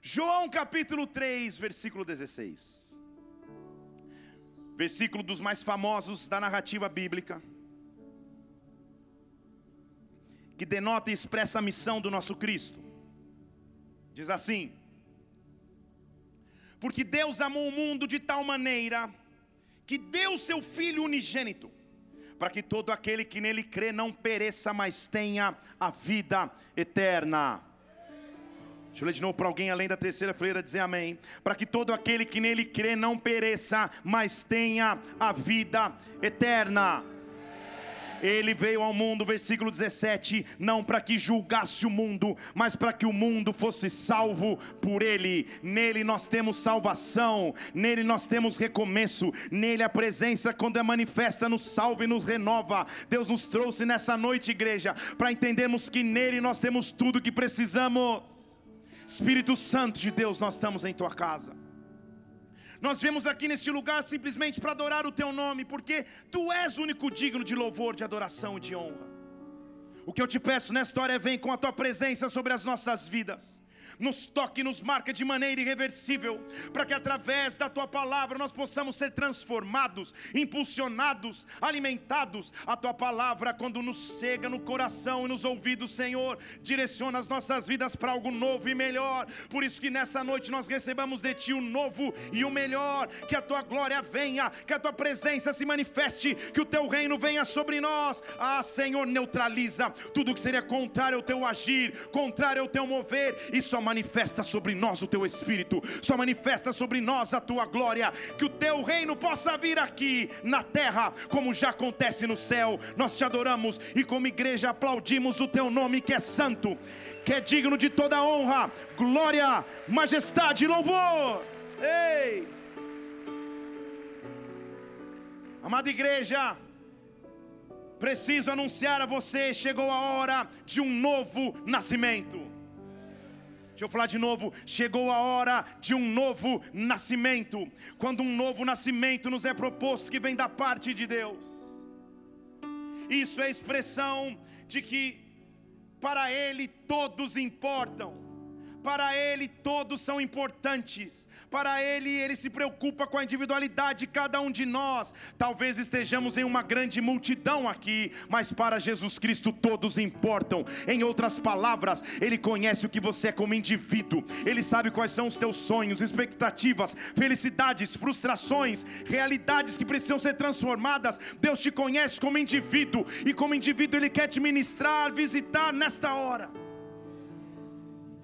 João capítulo 3, versículo 16. Versículo dos mais famosos da narrativa bíblica. Que denota e expressa a missão do nosso Cristo. Diz assim: Porque Deus amou o mundo de tal maneira que deu seu Filho unigênito, para que todo aquele que nele crê não pereça, mas tenha a vida eterna. Deixa eu ler de novo para alguém além da terceira fileira dizer amém. Para que todo aquele que nele crê não pereça, mas tenha a vida eterna. Ele veio ao mundo, versículo 17, não para que julgasse o mundo, mas para que o mundo fosse salvo por ele. Nele nós temos salvação, nele nós temos recomeço, nele a presença quando é manifesta nos salva e nos renova. Deus nos trouxe nessa noite, igreja, para entendermos que nele nós temos tudo que precisamos. Espírito Santo de Deus, nós estamos em tua casa. Nós viemos aqui neste lugar simplesmente para adorar o teu nome, porque tu és o único digno de louvor, de adoração e de honra. O que eu te peço nesta hora é: vem com a tua presença sobre as nossas vidas nos toque, nos marca de maneira irreversível, para que através da tua palavra nós possamos ser transformados, impulsionados, alimentados. A tua palavra, quando nos chega no coração e nos ouvidos, Senhor, direciona as nossas vidas para algo novo e melhor. Por isso que nessa noite nós recebamos de ti o novo e o melhor, que a tua glória venha, que a tua presença se manifeste, que o teu reino venha sobre nós. Ah, Senhor, neutraliza tudo que seria contrário ao teu agir, contrário ao teu mover, e só manifesta sobre nós o teu espírito, só manifesta sobre nós a tua glória, que o teu reino possa vir aqui na terra, como já acontece no céu. Nós te adoramos e, como igreja, aplaudimos o teu nome que é santo, que é digno de toda honra, glória, majestade e louvor. Ei! Amada igreja, preciso anunciar a você: chegou a hora de um novo nascimento. Deixa eu falar de novo. Chegou a hora de um novo nascimento. Quando um novo nascimento nos é proposto, que vem da parte de Deus. Isso é expressão de que para Ele todos importam para Ele todos são importantes, para Ele Ele se preocupa com a individualidade de cada um de nós. Talvez estejamos em uma grande multidão aqui, mas para Jesus Cristo todos importam. Em outras palavras, Ele conhece o que você é como indivíduo, Ele sabe quais são os teus sonhos, expectativas, felicidades, frustrações, realidades que precisam ser transformadas. Deus te conhece como indivíduo, e como indivíduo Ele quer te ministrar, visitar nesta hora.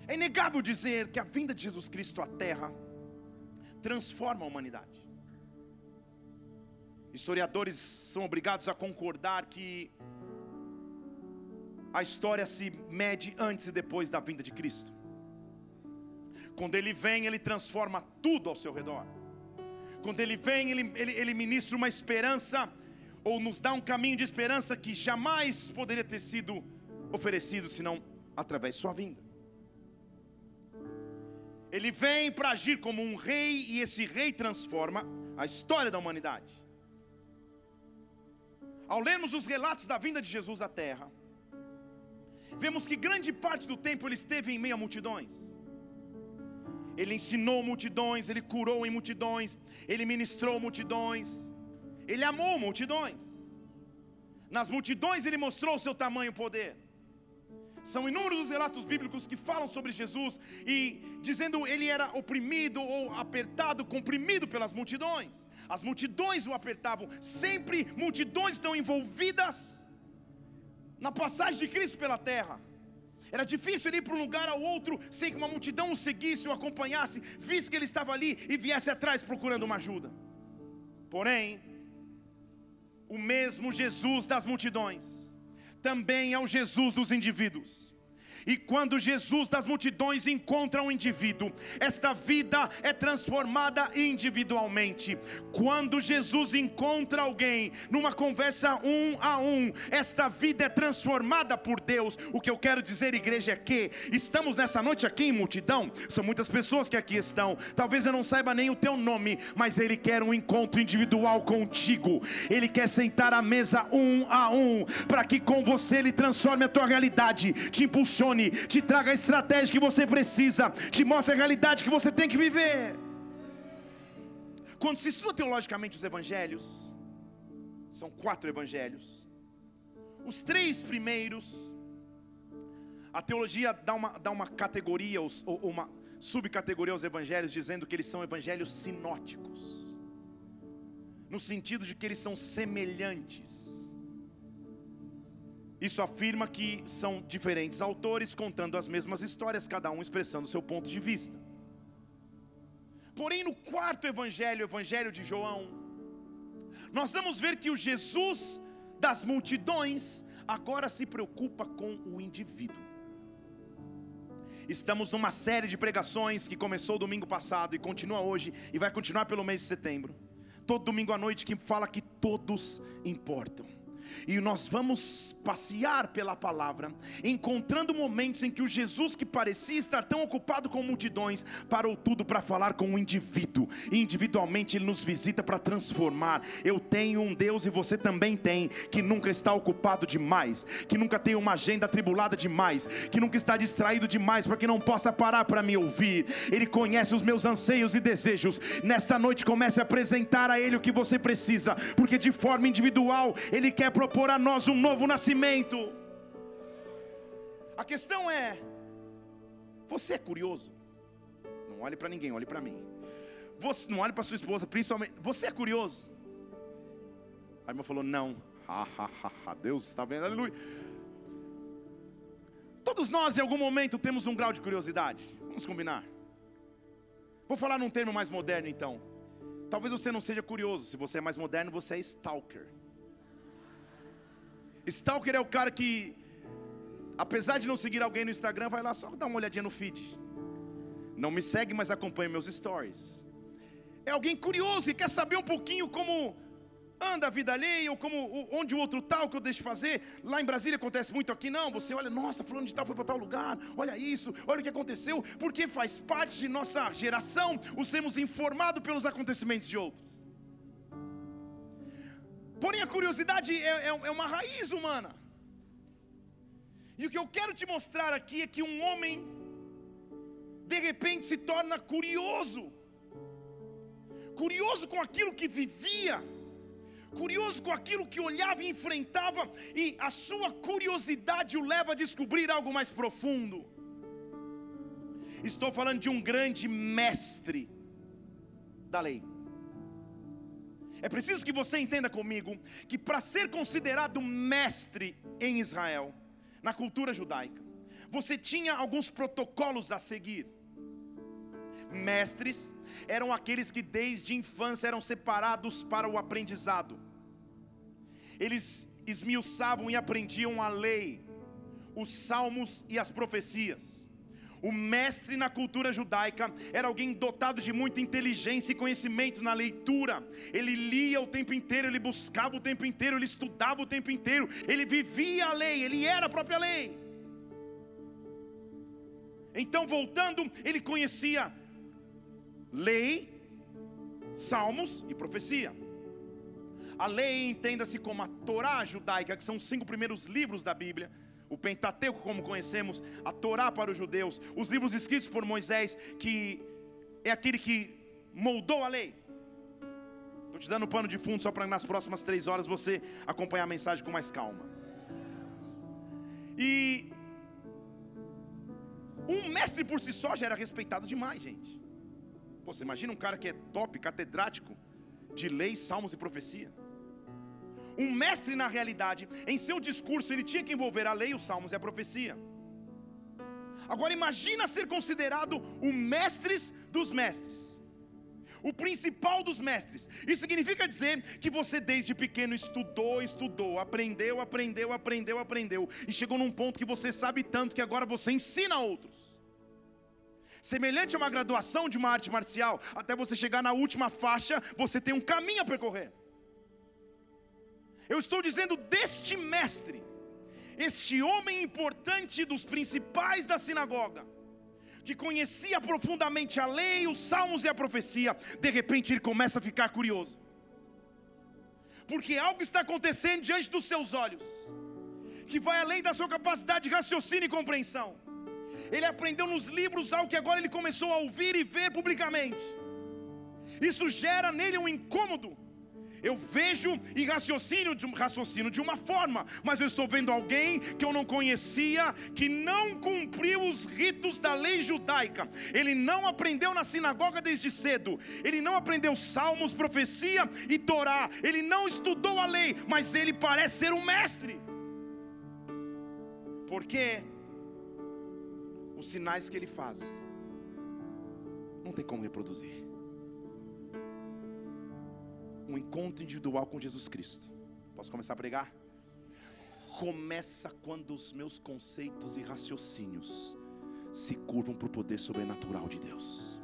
É inegável dizer que a vinda de Jesus Cristo à Terra transforma a humanidade. Historiadores são obrigados a concordar que a história se mede antes e depois da vinda de Cristo. Quando ele vem, ele transforma tudo ao seu redor. Quando ele vem, ele, ele, ele ministra uma esperança, ou nos dá um caminho de esperança que jamais poderia ter sido oferecido senão através de sua vinda. Ele vem para agir como um rei e esse rei transforma a história da humanidade. Ao lermos os relatos da vinda de Jesus à terra, vemos que grande parte do tempo ele esteve em meio a multidões. Ele ensinou multidões, ele curou em multidões, ele ministrou multidões, ele amou multidões. Nas multidões ele mostrou o seu tamanho e poder. São inúmeros os relatos bíblicos que falam sobre Jesus e dizendo ele era oprimido ou apertado, comprimido pelas multidões. As multidões o apertavam. Sempre multidões estão envolvidas na passagem de Cristo pela terra. Era difícil ele ir para um lugar ao outro sem que uma multidão o seguisse, o acompanhasse, visse que ele estava ali e viesse atrás procurando uma ajuda. Porém, o mesmo Jesus das multidões também é o Jesus dos indivíduos. E quando Jesus das multidões encontra um indivíduo, esta vida é transformada individualmente. Quando Jesus encontra alguém numa conversa um a um, esta vida é transformada por Deus. O que eu quero dizer, igreja, é que estamos nessa noite aqui em multidão. São muitas pessoas que aqui estão. Talvez eu não saiba nem o teu nome, mas Ele quer um encontro individual contigo. Ele quer sentar à mesa um a um, para que com você Ele transforme a tua realidade, te impulsione direcione, te traga a estratégia que você precisa, te mostre a realidade que você tem que viver. Quando se estuda teologicamente os evangelhos, são quatro evangelhos. Os três primeiros, a teologia dá uma, dá uma categoria, ou uma subcategoria aos evangelhos, dizendo que eles são evangelhos sinóticos, no sentido de que eles são semelhantes. Isso afirma que são diferentes autores contando as mesmas histórias, cada um expressando seu ponto de vista. Porém, no quarto evangelho, o evangelho de João, nós vamos ver que o Jesus das multidões agora se preocupa com o indivíduo. Estamos numa série de pregações que começou domingo passado e continua hoje e vai continuar pelo mês de setembro. Todo domingo à noite que fala que todos importam. E nós vamos passear pela palavra, encontrando momentos em que o Jesus que parecia estar tão ocupado com multidões, parou tudo para falar com um indivíduo. E individualmente ele nos visita para transformar. Eu tenho um Deus e você também tem, que nunca está ocupado demais, que nunca tem uma agenda atribulada demais, que nunca está distraído demais para que não possa parar para me ouvir. Ele conhece os meus anseios e desejos. Nesta noite comece a apresentar a ele o que você precisa, porque de forma individual ele quer propor a nós um novo nascimento. A questão é: você é curioso? Não olhe para ninguém, olhe para mim. Você não olhe para sua esposa, principalmente. Você é curioso? A irmã falou: Não. Ha, ha, ha, ha. Deus está vendo, aleluia. Todos nós, em algum momento, temos um grau de curiosidade. Vamos combinar. Vou falar num termo mais moderno, então. Talvez você não seja curioso. Se você é mais moderno, você é stalker. Stalker é o cara que, apesar de não seguir alguém no Instagram, vai lá só dar uma olhadinha no feed. Não me segue, mas acompanha meus stories. É alguém curioso e quer saber um pouquinho como anda a vida alheia, ou como, onde o outro tal tá, que eu deixo de fazer. Lá em Brasília acontece muito aqui, não. Você olha, nossa, fulano de tal foi para tal lugar, olha isso, olha o que aconteceu, porque faz parte de nossa geração o sermos informados pelos acontecimentos de outros. Porém, a curiosidade é, é, é uma raiz humana. E o que eu quero te mostrar aqui é que um homem, de repente, se torna curioso. Curioso com aquilo que vivia, curioso com aquilo que olhava e enfrentava, e a sua curiosidade o leva a descobrir algo mais profundo. Estou falando de um grande mestre da lei. É preciso que você entenda comigo que para ser considerado mestre em Israel, na cultura judaica, você tinha alguns protocolos a seguir. Mestres eram aqueles que desde infância eram separados para o aprendizado. Eles esmiuçavam e aprendiam a lei, os salmos e as profecias. O mestre na cultura judaica era alguém dotado de muita inteligência e conhecimento na leitura. Ele lia o tempo inteiro, ele buscava o tempo inteiro, ele estudava o tempo inteiro, ele vivia a lei, ele era a própria lei. Então, voltando, ele conhecia lei, salmos e profecia. A lei entenda-se como a Torá judaica, que são os cinco primeiros livros da Bíblia o Pentateuco, como conhecemos, a Torá para os judeus, os livros escritos por Moisés, que é aquele que moldou a lei. Estou te dando um pano de fundo só para nas próximas três horas você acompanhar a mensagem com mais calma. E um mestre por si só já era respeitado demais, gente. Pô, você imagina um cara que é top, catedrático de leis, salmos e profecia. Um mestre, na realidade, em seu discurso, ele tinha que envolver a lei, os salmos e a profecia. Agora, imagina ser considerado o mestre dos mestres, o principal dos mestres. Isso significa dizer que você, desde pequeno, estudou, estudou, aprendeu, aprendeu, aprendeu, aprendeu, e chegou num ponto que você sabe tanto que agora você ensina a outros. Semelhante a uma graduação de uma arte marcial, até você chegar na última faixa, você tem um caminho a percorrer. Eu estou dizendo deste mestre, este homem importante dos principais da sinagoga, que conhecia profundamente a lei, os salmos e a profecia, de repente ele começa a ficar curioso, porque algo está acontecendo diante dos seus olhos, que vai além da sua capacidade de raciocínio e compreensão. Ele aprendeu nos livros algo que agora ele começou a ouvir e ver publicamente. Isso gera nele um incômodo. Eu vejo e raciocínio de, raciocínio de uma forma, mas eu estou vendo alguém que eu não conhecia, que não cumpriu os ritos da lei judaica. Ele não aprendeu na sinagoga desde cedo. Ele não aprendeu salmos, profecia e Torá. Ele não estudou a lei, mas ele parece ser um mestre. Porque os sinais que ele faz não tem como reproduzir um encontro individual com Jesus Cristo. Posso começar a pregar? Começa quando os meus conceitos e raciocínios se curvam para o poder sobrenatural de Deus.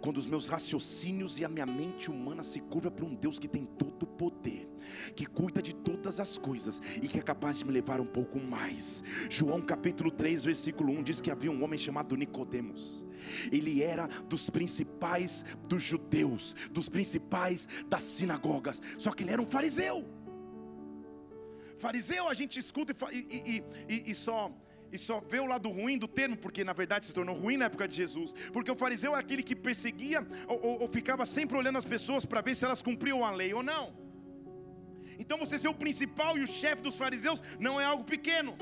Quando os meus raciocínios e a minha mente humana se curva para um Deus que tem todo o poder, que cuida de todas as coisas e que é capaz de me levar um pouco mais. João capítulo 3, versículo 1 diz que havia um homem chamado Nicodemos ele era dos principais dos judeus, dos principais das sinagogas, só que ele era um fariseu. Fariseu a gente escuta e, e, e, e só e só vê o lado ruim do termo, porque na verdade se tornou ruim na época de Jesus, porque o fariseu é aquele que perseguia ou, ou, ou ficava sempre olhando as pessoas para ver se elas cumpriam a lei ou não. Então você ser o principal e o chefe dos fariseus não é algo pequeno,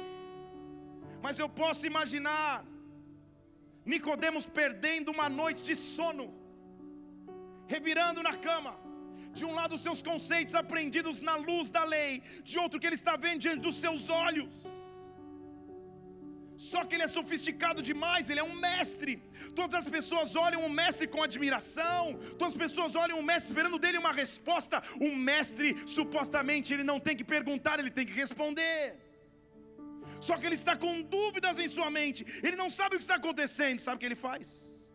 mas eu posso imaginar Nicodemos perdendo uma noite de sono, revirando na cama. De um lado seus conceitos aprendidos na luz da lei, de outro que ele está vendo diante dos seus olhos. Só que ele é sofisticado demais, ele é um mestre. Todas as pessoas olham o mestre com admiração, todas as pessoas olham o mestre esperando dele uma resposta. O mestre, supostamente, ele não tem que perguntar, ele tem que responder. Só que ele está com dúvidas em sua mente, ele não sabe o que está acontecendo. Sabe o que ele faz?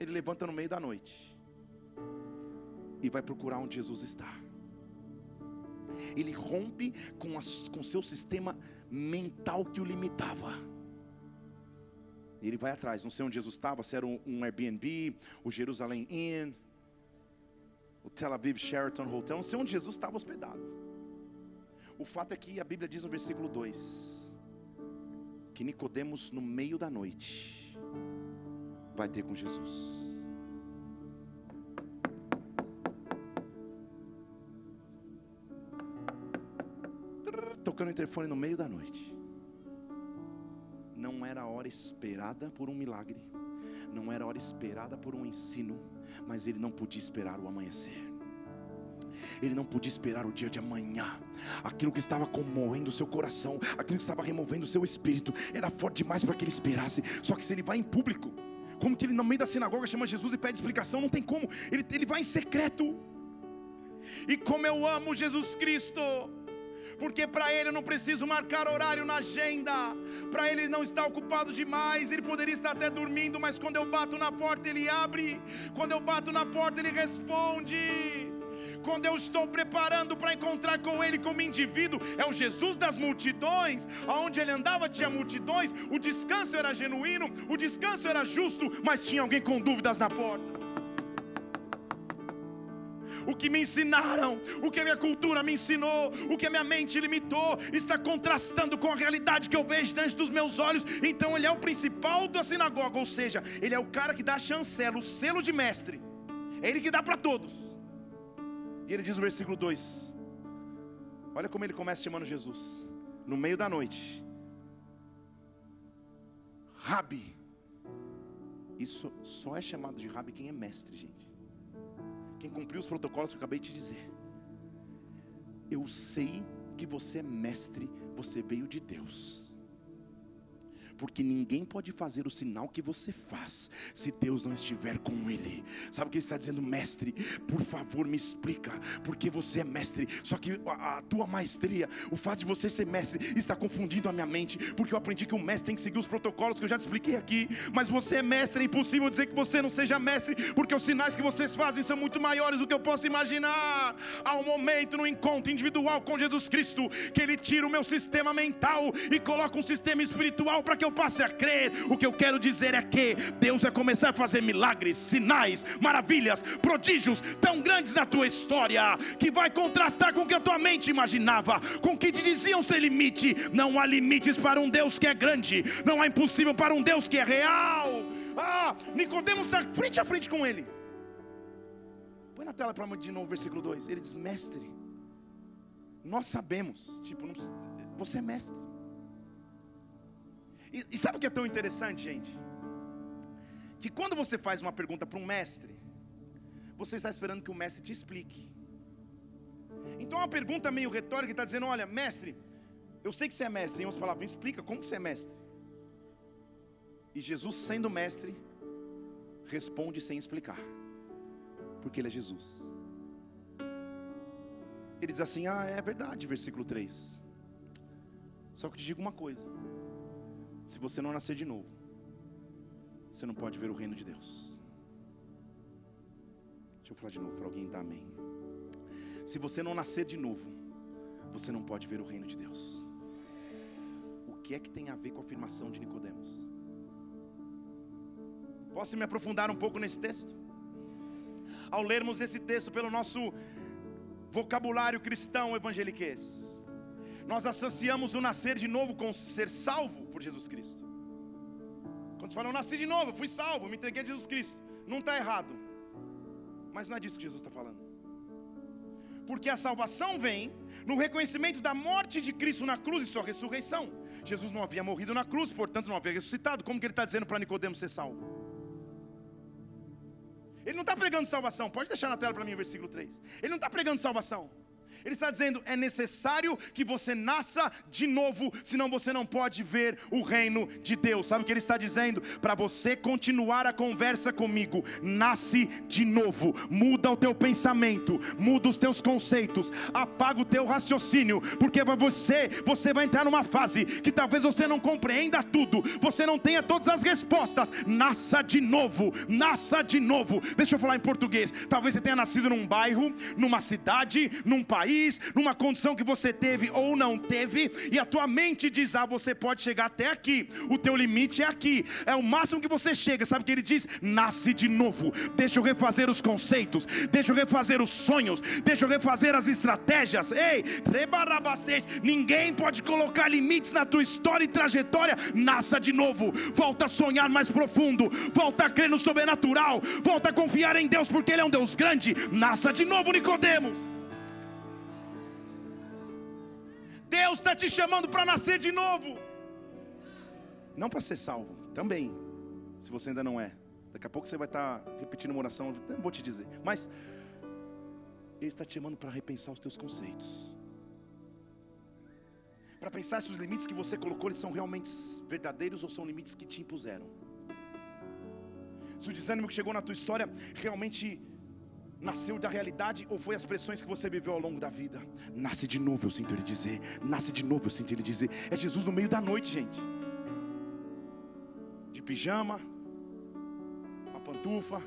Ele levanta no meio da noite e vai procurar onde Jesus está. Ele rompe com, as, com seu sistema mental que o limitava. Ele vai atrás, não sei onde Jesus estava, se era um, Airbnb, o Jerusalém Inn, o Tel Aviv Sheraton Hotel, não sei onde Jesus estava hospedado. O fato é que a Bíblia diz no versículo 2 que Nicodemos no meio da noite vai ter com Jesus. Tocando o interfone no meio da noite. Não era a hora esperada por um milagre, não era a hora esperada por um ensino, mas ele não podia esperar o amanhecer. Ele não podia esperar o dia de amanhã. Aquilo que estava comovendo o seu coração, aquilo que estava removendo o seu espírito, era forte demais para que ele esperasse. Só que se ele vai em público, como que ele no meio da sinagoga chama Jesus e pede explicação, não tem como. Ele, ele vai em secreto. E como eu amo Jesus Cristo, porque para ele eu não preciso marcar horário na agenda, para ele não está ocupado demais, ele poderia estar até dormindo, mas quando eu bato na porta ele abre, quando eu bato na porta ele responde. Quando eu estou preparando para encontrar com Ele como indivíduo, é o Jesus das multidões, aonde Ele andava tinha multidões, o descanso era genuíno, o descanso era justo, mas tinha alguém com dúvidas na porta. O que me ensinaram, o que a minha cultura me ensinou, o que a minha mente limitou, está contrastando com a realidade que eu vejo diante dos meus olhos. Então ele é o principal da sinagoga, ou seja, ele é o cara que dá a chancela, o selo de mestre. É ele que dá para todos. E ele diz no versículo 2: Olha como ele começa chamando Jesus, no meio da noite, Rabi. Isso só é chamado de Rabi quem é mestre, gente. Quem cumpriu os protocolos que eu acabei de dizer. Eu sei que você é mestre, você veio de Deus porque ninguém pode fazer o sinal que você faz se Deus não estiver com ele. Sabe o que ele está dizendo, mestre? Por favor, me explica, porque você é mestre. Só que a, a tua maestria, o fato de você ser mestre, está confundindo a minha mente, porque eu aprendi que o mestre tem que seguir os protocolos que eu já te expliquei aqui. Mas você é mestre, é impossível dizer que você não seja mestre, porque os sinais que vocês fazem são muito maiores do que eu posso imaginar. Há um momento no encontro individual com Jesus Cristo que ele tira o meu sistema mental e coloca um sistema espiritual para que que eu passe a crer. O que eu quero dizer é que Deus vai começar a fazer milagres, sinais, maravilhas, prodígios tão grandes na tua história que vai contrastar com o que a tua mente imaginava, com o que te diziam ser limite. Não há limites para um Deus que é grande, não há impossível para um Deus que é real. Ah, Nicodemos está frente a frente com ele. Põe na tela para mim de novo, versículo 2. Ele diz: Mestre, nós sabemos, tipo, não, você é mestre. E, e sabe o que é tão interessante, gente? Que quando você faz uma pergunta para um mestre, você está esperando que o mestre te explique. Então, uma pergunta meio retórica está dizendo: Olha, mestre, eu sei que você é mestre. Em outras palavras, me explica como que você é mestre. E Jesus, sendo mestre, responde sem explicar, porque Ele é Jesus. Ele diz assim: Ah, é verdade, versículo 3. Só que eu te digo uma coisa: se você não nascer de novo, você não pode ver o reino de Deus. Deixa eu falar de novo para alguém dar amém. Se você não nascer de novo, você não pode ver o reino de Deus. O que é que tem a ver com a afirmação de Nicodemos? Posso me aprofundar um pouco nesse texto? Ao lermos esse texto pelo nosso vocabulário cristão evangeliquez, nós associamos o nascer de novo com ser salvo por Jesus Cristo. Quando você fala, eu nasci de novo, fui salvo, me entreguei a Jesus Cristo, não está errado, mas não é disso que Jesus está falando. Porque a salvação vem no reconhecimento da morte de Cristo na cruz e sua ressurreição. Jesus não havia morrido na cruz, portanto não havia ressuscitado. Como que ele está dizendo para Nicodemos ser salvo? Ele não está pregando salvação. Pode deixar na tela para mim o versículo 3. Ele não está pregando salvação. Ele está dizendo: é necessário que você nasça de novo, senão você não pode ver o reino de Deus. Sabe o que ele está dizendo? Para você continuar a conversa comigo, nasce de novo, muda o teu pensamento, muda os teus conceitos, apaga o teu raciocínio, porque você, você vai entrar numa fase que talvez você não compreenda tudo, você não tenha todas as respostas. Nasça de novo, nasça de novo. Deixa eu falar em português. Talvez você tenha nascido num bairro, numa cidade, num país numa condição que você teve ou não teve, e a tua mente diz: ah, você pode chegar até aqui, o teu limite é aqui, é o máximo que você chega. Sabe o que ele diz? Nasce de novo, deixa eu refazer os conceitos, deixa eu refazer os sonhos, deixa eu refazer as estratégias. Ei, ninguém pode colocar limites na tua história e trajetória. Nasça de novo, volta a sonhar mais profundo, volta a crer no sobrenatural, volta a confiar em Deus, porque Ele é um Deus grande. Nasça de novo, Nicodemos. Deus está te chamando para nascer de novo. Não para ser salvo, também. Se você ainda não é. Daqui a pouco você vai estar repetindo uma oração, não vou te dizer. Mas Ele está te chamando para repensar os teus conceitos. Para pensar se os limites que você colocou eles são realmente verdadeiros ou são limites que te impuseram. Se o desânimo que chegou na tua história realmente nasceu da realidade ou foi as pressões que você viveu ao longo da vida? Nasce de novo, eu sinto ele dizer. Nasce de novo, eu sinto ele dizer. É Jesus no meio da noite, gente. De pijama, uma pantufa.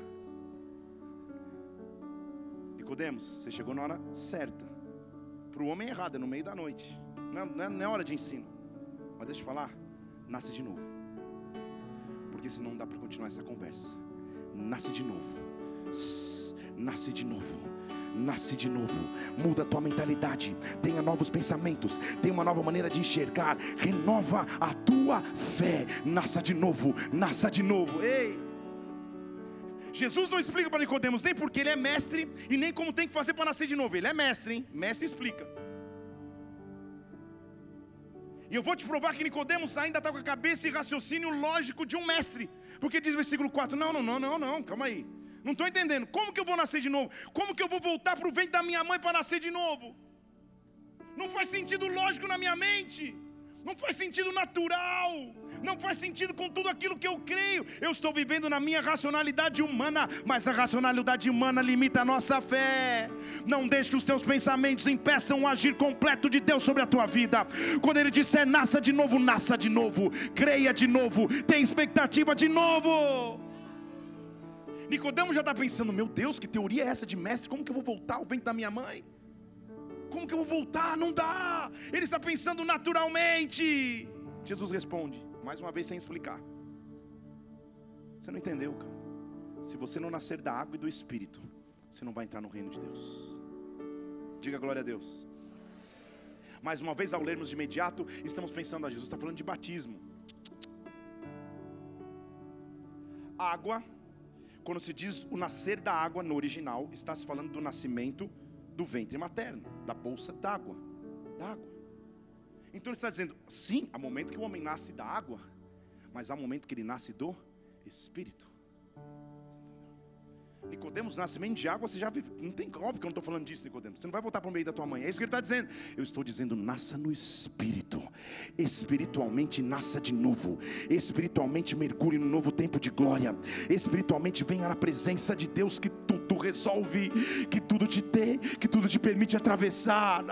Nicodemos, você chegou na hora certa. Para o homem errado, é no meio da noite. Não é, não é hora de ensino. Mas deixa eu falar, nasce de novo. Porque senão não dá para continuar essa conversa. Nasce de novo nasce de novo. Nasce de novo, muda a tua mentalidade, tenha novos pensamentos, tenha uma nova maneira de enxergar, renova a tua fé, nasça de novo, nasça de novo. Ei! Jesus não explica para Nicodemos nem porque ele é mestre e nem como tem que fazer para nascer de novo. Ele é mestre, hein? Mestre explica. E eu vou te provar que Nicodemos ainda está com a cabeça e raciocínio lógico de um mestre. Porque diz o versículo 4: Não, não, não, não, não, calma aí. Não estou entendendo. Como que eu vou nascer de novo? Como que eu vou voltar para o ventre da minha mãe para nascer de novo? Não faz sentido lógico na minha mente. Não faz sentido natural. Não faz sentido com tudo aquilo que eu creio. Eu estou vivendo na minha racionalidade humana, mas a racionalidade humana limita a nossa fé. Não deixe que os teus pensamentos impeçam o agir completo de Deus sobre a tua vida. Quando Ele disser nasça de novo, nasça de novo. Creia de novo. Tenha expectativa de novo. Nicodemo já está pensando: meu Deus, que teoria é essa de mestre? Como que eu vou voltar ao ventre da minha mãe? Como que eu vou voltar? Não dá. Ele está pensando naturalmente. Jesus responde: mais uma vez sem explicar. Você não entendeu, cara? Se você não nascer da água e do espírito, você não vai entrar no reino de Deus. Diga glória a Deus. Mais uma vez, ao lermos de imediato, estamos pensando, a Jesus está falando de batismo. Água, quando se diz o nascer da água no original, está se falando do nascimento do ventre materno, da bolsa d'água, da água. Então ele está dizendo, sim, há momento que o homem nasce da água, mas há momento que ele nasce do Espírito. Nicodemos, nascimento de água, você já viu. Não tem óbvio que eu não estou falando disso, Nicodemos. Você não vai voltar para o meio da tua mãe. É isso que ele está dizendo. Eu estou dizendo, nasça no Espírito. Espiritualmente nasça de novo. Espiritualmente mergulhe no novo tempo de glória. Espiritualmente venha na presença de Deus que tudo resolve, que tudo te dê, que tudo te permite atravessar.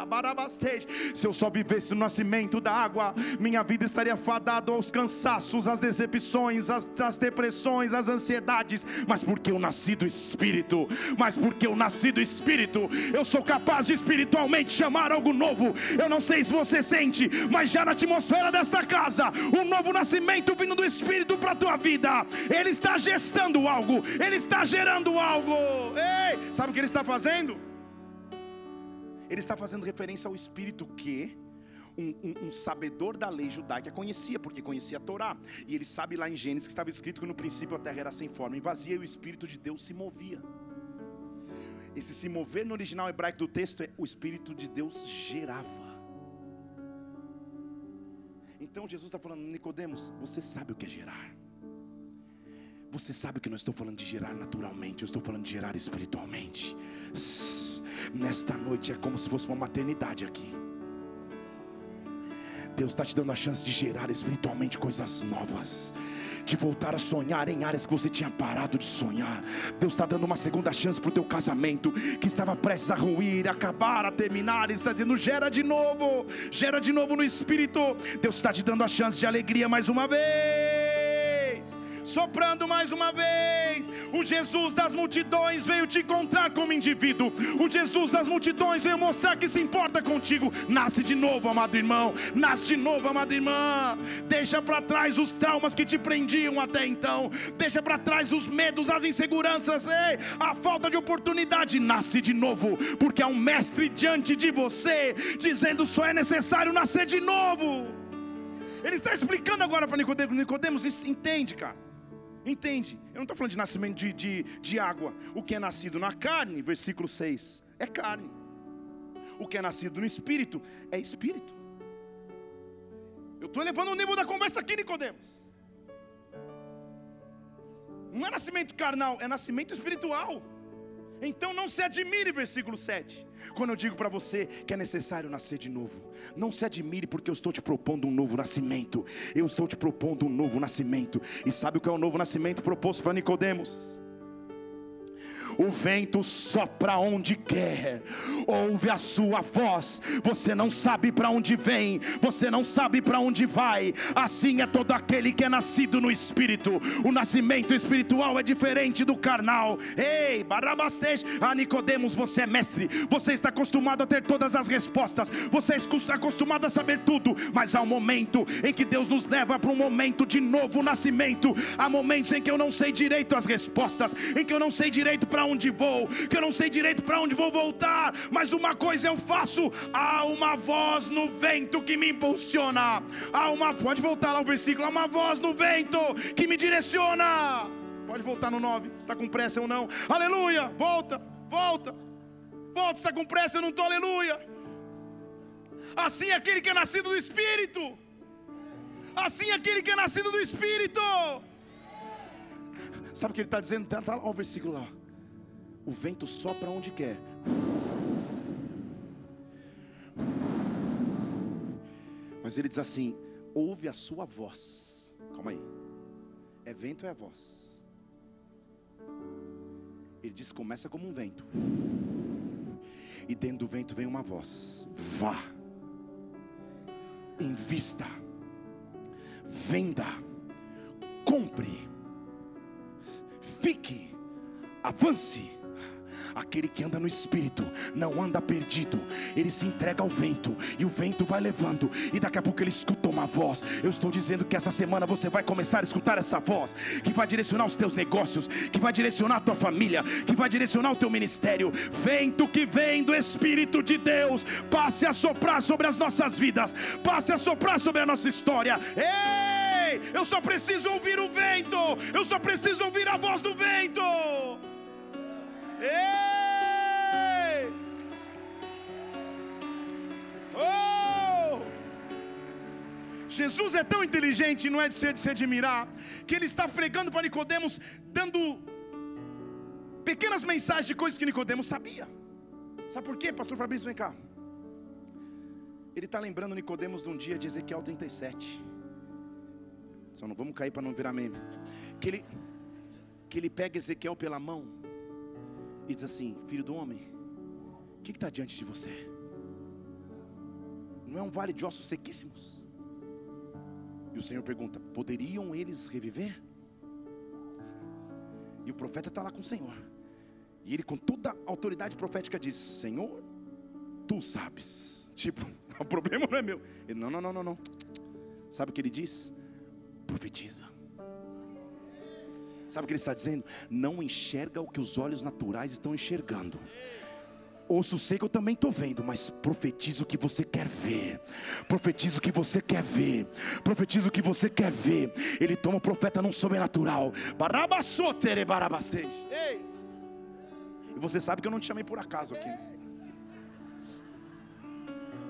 Se eu só vivesse no nascimento da água, minha vida estaria fadada aos cansaços, às decepções, às, às depressões, às ansiedades. Mas porque eu nasci do Espírito, mas porque eu nasci do Espírito, eu sou capaz de espiritualmente chamar algo novo. Eu não sei se você sente, mas já na atmosfera desta casa, um novo nascimento vindo do Espírito para a tua vida. Ele está gestando algo, ele está gerando algo. Ei, sabe o que ele está fazendo? Ele está fazendo referência ao Espírito que um, um, um, sabedor da lei judaica conhecia, porque conhecia a Torá. E ele sabe lá em Gênesis que estava escrito que no princípio a terra era sem forma e vazia e o Espírito de Deus se movia. Esse se mover no original hebraico do texto é o Espírito de Deus gerava. Então Jesus está falando, Nicodemos, você sabe o que é gerar. Você sabe que não estou falando de gerar naturalmente, eu estou falando de gerar espiritualmente. Nesta noite é como se fosse uma maternidade aqui. Deus está te dando a chance de gerar espiritualmente coisas novas, de voltar a sonhar em áreas que você tinha parado de sonhar. Deus está dando uma segunda chance para o teu casamento, que estava prestes a ruir, a acabar, a terminar. Está dizendo: gera de novo, gera de novo no espírito. Deus está te dando a chance de alegria mais uma vez soprando mais uma vez. O Jesus das multidões veio te encontrar como indivíduo. O Jesus das multidões veio mostrar que se importa contigo. Nasce de novo, amado irmão. Nasce de novo, amada irmã. Deixa para trás os traumas que te prendiam até então. Deixa para trás os medos, as inseguranças, ei, a falta de oportunidade. Nasce de novo, porque há um mestre diante de você, dizendo só é necessário nascer de novo. Ele está explicando agora para Nicodemos, Nicodemos, entende, cara. Entende? Eu não estou falando de nascimento de, de, de água. O que é nascido na carne, versículo 6, é carne. O que é nascido no espírito é espírito. Eu estou elevando o nível da conversa aqui, Nicodemos. Não é nascimento carnal, é nascimento espiritual. Então não se admire, versículo 7, quando eu digo para você que é necessário nascer de novo. Não se admire porque eu estou te propondo um novo nascimento. Eu estou te propondo um novo nascimento. E sabe o que é o novo nascimento proposto para Nicodemos? O vento sopra onde quer, ouve a sua voz, você não sabe para onde vem, você não sabe para onde vai, assim é todo aquele que é nascido no Espírito, o nascimento espiritual é diferente do carnal. Ei, Barabastej, a Nicodemos, você é mestre, você está acostumado a ter todas as respostas, você está acostumado a saber tudo, mas há um momento em que Deus nos leva para um momento de novo nascimento, há momentos em que eu não sei direito as respostas, em que eu não sei direito para onde vou, que eu não sei direito para onde vou voltar, mas uma coisa eu faço: há uma voz no vento que me impulsiona. Há uma, pode voltar lá o versículo, há uma voz no vento que me direciona. Pode voltar no 9, está com pressa ou não? Aleluia! Volta, volta, volta, está com pressa, eu não estou, aleluia. Assim é aquele que é nascido do Espírito. Assim é aquele que é nascido do Espírito. Sabe o que ele está dizendo? Está tá lá o versículo lá. O vento sopra onde quer. Mas ele diz assim: ouve a sua voz. Calma aí. É vento ou é voz? Ele diz: começa como um vento. E dentro do vento vem uma voz: vá, invista, venda, compre, fique, avance Aquele que anda no espírito não anda perdido, ele se entrega ao vento e o vento vai levando, e daqui a pouco ele escuta uma voz. Eu estou dizendo que essa semana você vai começar a escutar essa voz que vai direcionar os teus negócios, que vai direcionar a tua família, que vai direcionar o teu ministério. Vento que vem do Espírito de Deus, passe a soprar sobre as nossas vidas, passe a soprar sobre a nossa história. Ei, eu só preciso ouvir o vento, eu só preciso ouvir a voz do vento. Ei! Oh! Jesus é tão inteligente, não é de se, de se admirar, que ele está pregando para Nicodemos, dando pequenas mensagens de coisas que Nicodemos sabia. Sabe por quê, pastor Fabrício? Vem cá. Ele está lembrando Nicodemos de um dia de Ezequiel 37. Só não vamos cair para não virar meme. Que ele, que ele pega Ezequiel pela mão e diz assim: Filho do homem, o que está diante de você? Não é um vale de ossos sequíssimos? E o Senhor pergunta: Poderiam eles reviver? E o profeta está lá com o Senhor. E ele, com toda a autoridade profética, diz: Senhor, tu sabes. Tipo, o problema não é meu. Ele: Não, não, não, não, não. Sabe o que ele diz? Profetiza. Sabe o que ele está dizendo? Não enxerga o que os olhos naturais estão enxergando. Ouço sei que eu também estou vendo, mas profetizo o que você quer ver. Profetizo o que você quer ver. Profetizo o que você quer ver. Ele toma o profeta num sobrenatural. Ei! E você sabe que eu não te chamei por acaso aqui.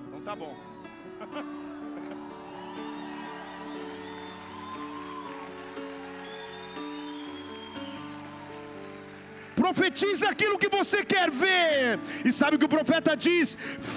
Então tá bom. profetize aquilo que você quer ver. E sabe o que o profeta diz?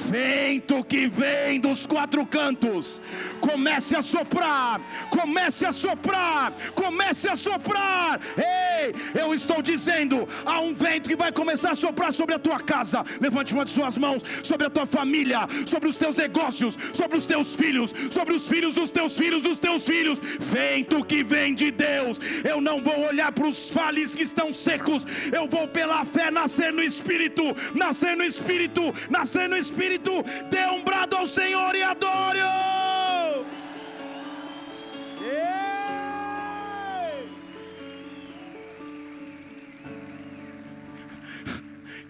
Vento que vem dos quatro cantos, comece a soprar, comece a soprar, comece a soprar. Ei, eu estou dizendo, há um vento que vai começar a soprar sobre a tua casa. Levante uma de suas mãos sobre a tua família, sobre os teus negócios, sobre os teus filhos, sobre os filhos dos teus filhos, dos teus filhos. Vento que vem de Deus. Eu não vou olhar para os vales que estão secos. Eu vou pela fé nascer no Espírito, nascer no Espírito, nascer no Espírito. Dê um brado ao Senhor e adore.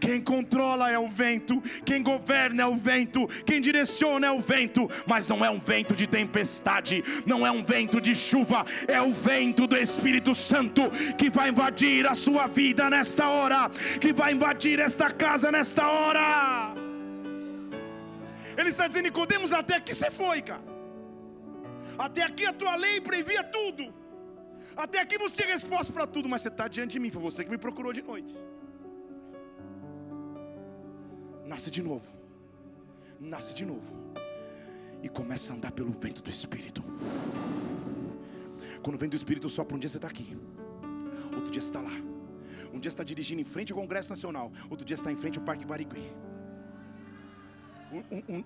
Quem controla é o vento, quem governa é o vento, quem direciona é o vento, mas não é um vento de tempestade, não é um vento de chuva, é o vento do Espírito Santo que vai invadir a sua vida nesta hora, que vai invadir esta casa nesta hora. Ele está dizendo, Nicodemos, até aqui você foi, cara. Até aqui a tua lei previa tudo. Até aqui você tinha resposta para tudo, mas você está diante de mim, foi você que me procurou de noite nasce de novo, nasce de novo, e começa a andar pelo vento do Espírito. Quando o vento do Espírito sopra, um dia você está aqui, outro dia você está lá, um dia você está dirigindo em frente ao Congresso Nacional, outro dia você está em frente ao Parque Barigui. Um, um, um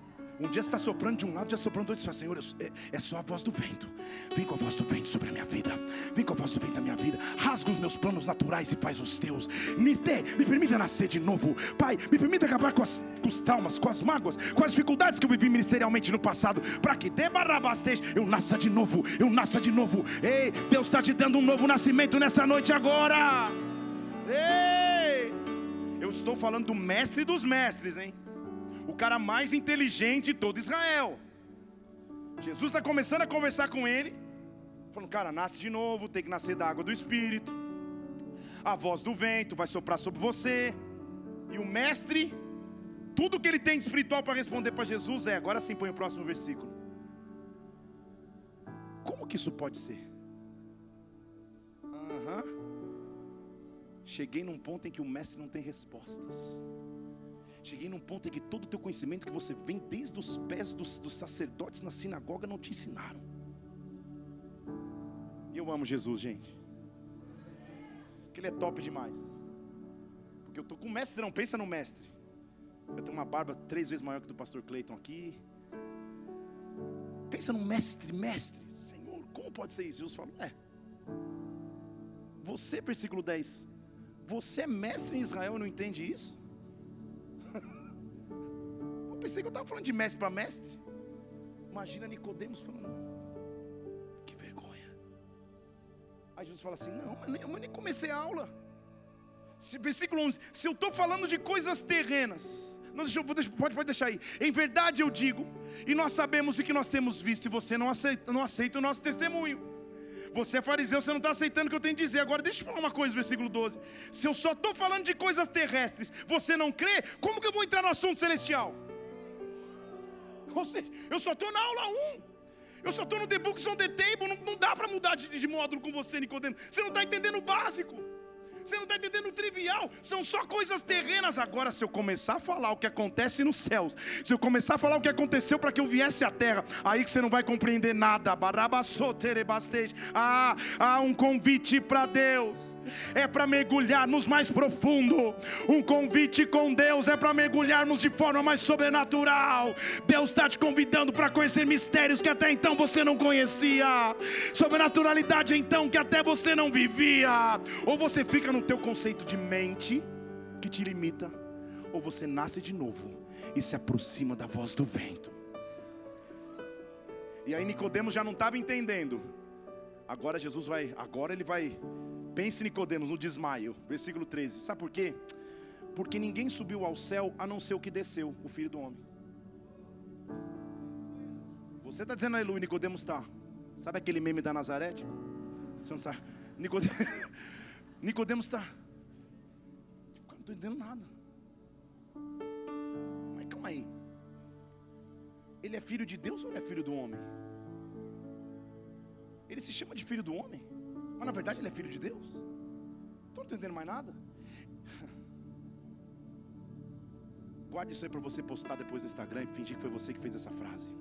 dia está soprando de um lado, já soprando do outro. Você fala, Senhor, é, é, só a voz do vento. Vem com a voz do vento sobre a minha vida. Vem com a voz do vento da minha vida. Rasga os meus planos naturais e faz os teus. Me dê, me permita nascer de novo. Pai, me permita acabar com, as, com os traumas, com as mágoas, com as dificuldades que eu vivi ministerialmente no passado. Para que de barabastej, eu nasça de novo. Eu nasça de novo. Ei, Deus está te dando um novo nascimento nessa noite agora. Ei, eu estou falando do mestre dos mestres, hein? O cara mais inteligente de todo Israel. Jesus está começando a conversar com ele, falando: Cara, nasce de novo, tem que nascer da água do Espírito. A voz do vento vai soprar sobre você. E o mestre, tudo que ele tem de espiritual para responder para Jesus é: agora sim, põe o próximo versículo. Como que isso pode ser? Uhum. Cheguei num ponto em que o mestre não tem respostas. Cheguei num ponto em que todo o teu conhecimento que você vem desde os pés dos, dos sacerdotes na sinagoga não te ensinaram. E eu amo Jesus, gente. Porque ele é top demais. Porque eu estou com o mestre, não pensa no mestre. Eu tenho uma barba três vezes maior que do pastor Cleiton aqui. Pensa no mestre, mestre. Senhor, como pode ser isso? Jesus fala, é. Você, versículo 10. Você é mestre em Israel e não entende isso? pensei que eu estava falando de mestre para mestre. Imagina Nicodemos falando, que vergonha. Aí Jesus fala assim, não, mas nem, eu nem comecei a aula. Versículo 11, se eu estou falando de coisas terrenas, não, deixa, pode, pode deixar aí. Em verdade eu digo, e nós sabemos o que nós temos visto, e você não aceita, não aceita o nosso testemunho. Você é fariseu, você não está aceitando o que eu tenho a dizer. Agora, deixa eu falar uma coisa, versículo 12. Se eu só estou falando de coisas terrestres, você não crê, como que eu vou entrar no assunto celestial? Ou seja, eu só estou na aula 1. Eu só estou no The Books on the Table. Não, não dá para mudar de, de módulo com você, Nicodemo. Você não está entendendo o básico. Você não está entendendo o trivial, são só coisas terrenas. Agora, se eu começar a falar o que acontece nos céus, se eu começar a falar o que aconteceu para que eu viesse à terra, aí que você não vai compreender nada. Ah, há um convite para Deus, é para mergulharmos mais profundo. Um convite com Deus é para mergulharmos de forma mais sobrenatural. Deus está te convidando para conhecer mistérios que até então você não conhecia, sobrenaturalidade então que até você não vivia, ou você fica no teu conceito de mente que te limita, ou você nasce de novo e se aproxima da voz do vento. E aí Nicodemos já não estava entendendo. Agora Jesus vai, agora ele vai. Pense Nicodemos no desmaio, versículo 13. Sabe por quê? Porque ninguém subiu ao céu a não ser o que desceu, o filho do homem. Você está dizendo aleluia, Nicodemos está. Sabe aquele meme da Nazaré? Você não sabe? Nicodemos. Nicodemos está. Não estou entendendo nada. Mas calma aí. Ele é filho de Deus ou ele é filho do homem? Ele se chama de filho do homem, mas na verdade ele é filho de Deus. Estou não entendendo mais nada. Guarde isso aí para você postar depois no Instagram e fingir que foi você que fez essa frase.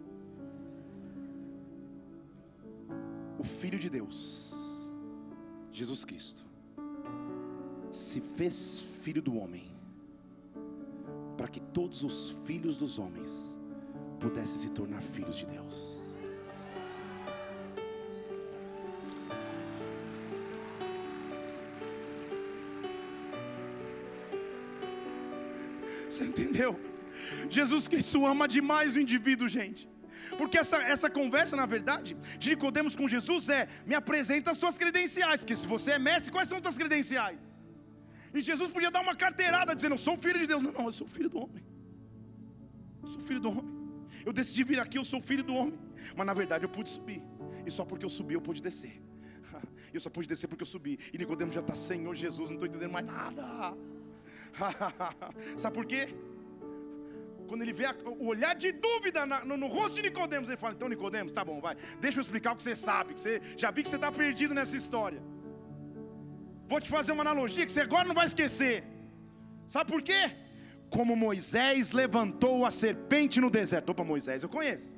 O Filho de Deus, Jesus Cristo, se fez filho do homem, para que todos os filhos dos homens pudessem se tornar filhos de Deus. Você entendeu? Jesus Cristo ama demais o indivíduo, gente. Porque essa, essa conversa, na verdade, de Nicodemos com Jesus é: me apresenta as tuas credenciais. Porque se você é mestre, quais são as tuas credenciais? E Jesus podia dar uma carteirada dizendo: Eu sou filho de Deus. Não, não, eu sou filho do homem. Eu sou filho do homem. Eu decidi vir aqui, eu sou filho do homem. Mas na verdade eu pude subir. E só porque eu subi eu pude descer. Eu só pude descer porque eu subi. E Nicodemo já está, Senhor Jesus, não estou entendendo mais nada. Sabe por quê? Quando ele vê o olhar de dúvida no, no, rosto de Nicodemos, ele fala: Então, Nicodemos, tá bom, vai. Deixa eu explicar o que você sabe. Que você, já vi que você está perdido nessa história. Vou te fazer uma analogia que você agora não vai esquecer. Sabe por quê? Como Moisés levantou a serpente no deserto. Opa, Moisés eu conheço.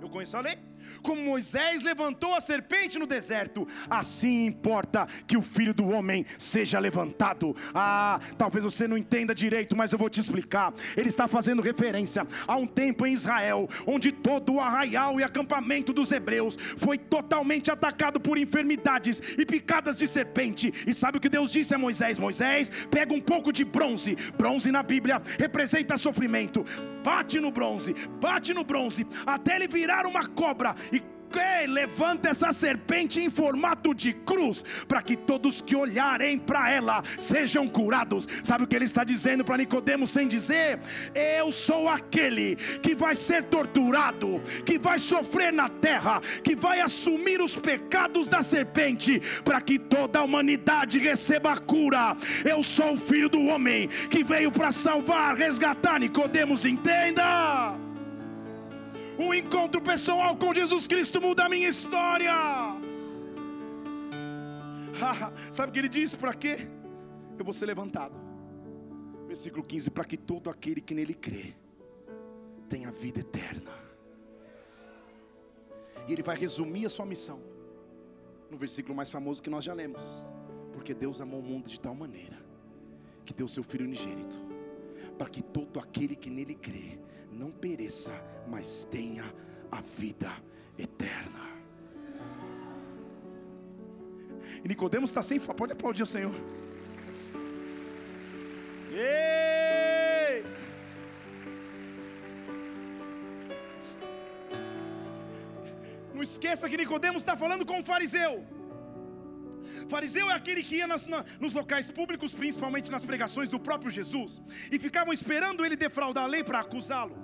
Eu conheço a lei. Como Moisés levantou a serpente no deserto, assim importa que o filho do homem seja levantado. Ah, talvez você não entenda direito, mas eu vou te explicar. Ele está fazendo referência a um tempo em Israel, onde todo o arraial e acampamento dos hebreus foi totalmente atacado por enfermidades e picadas de serpente. E sabe o que Deus disse a Moisés? Moisés, pega um pouco de bronze. Bronze na Bíblia representa sofrimento. Bate no bronze, bate no bronze, até ele virar uma cobra e Ei, levanta essa serpente em formato de cruz, para que todos que olharem para ela sejam curados. Sabe o que ele está dizendo para Nicodemos sem dizer? Eu sou aquele que vai ser torturado, que vai sofrer na terra, que vai assumir os pecados da serpente, para que toda a humanidade receba a cura. Eu sou o filho do homem que veio para salvar, resgatar. Nicodemos, entenda. Um encontro pessoal com Jesus Cristo muda a minha história. Sabe o que ele diz? Para quê? Eu vou ser levantado. Versículo 15: Para que todo aquele que nele crê tenha vida eterna. E ele vai resumir a sua missão no versículo mais famoso que nós já lemos. Porque Deus amou o mundo de tal maneira que deu seu Filho unigênito, para que todo aquele que nele crê não pereça, mas tenha a vida eterna. E Nicodemos está sem pode aplaudir o Senhor. Ei! Não esqueça que Nicodemos está falando com o fariseu. Fariseu é aquele que ia nas, na, nos locais públicos, principalmente nas pregações do próprio Jesus, e ficavam esperando ele defraudar a lei para acusá-lo.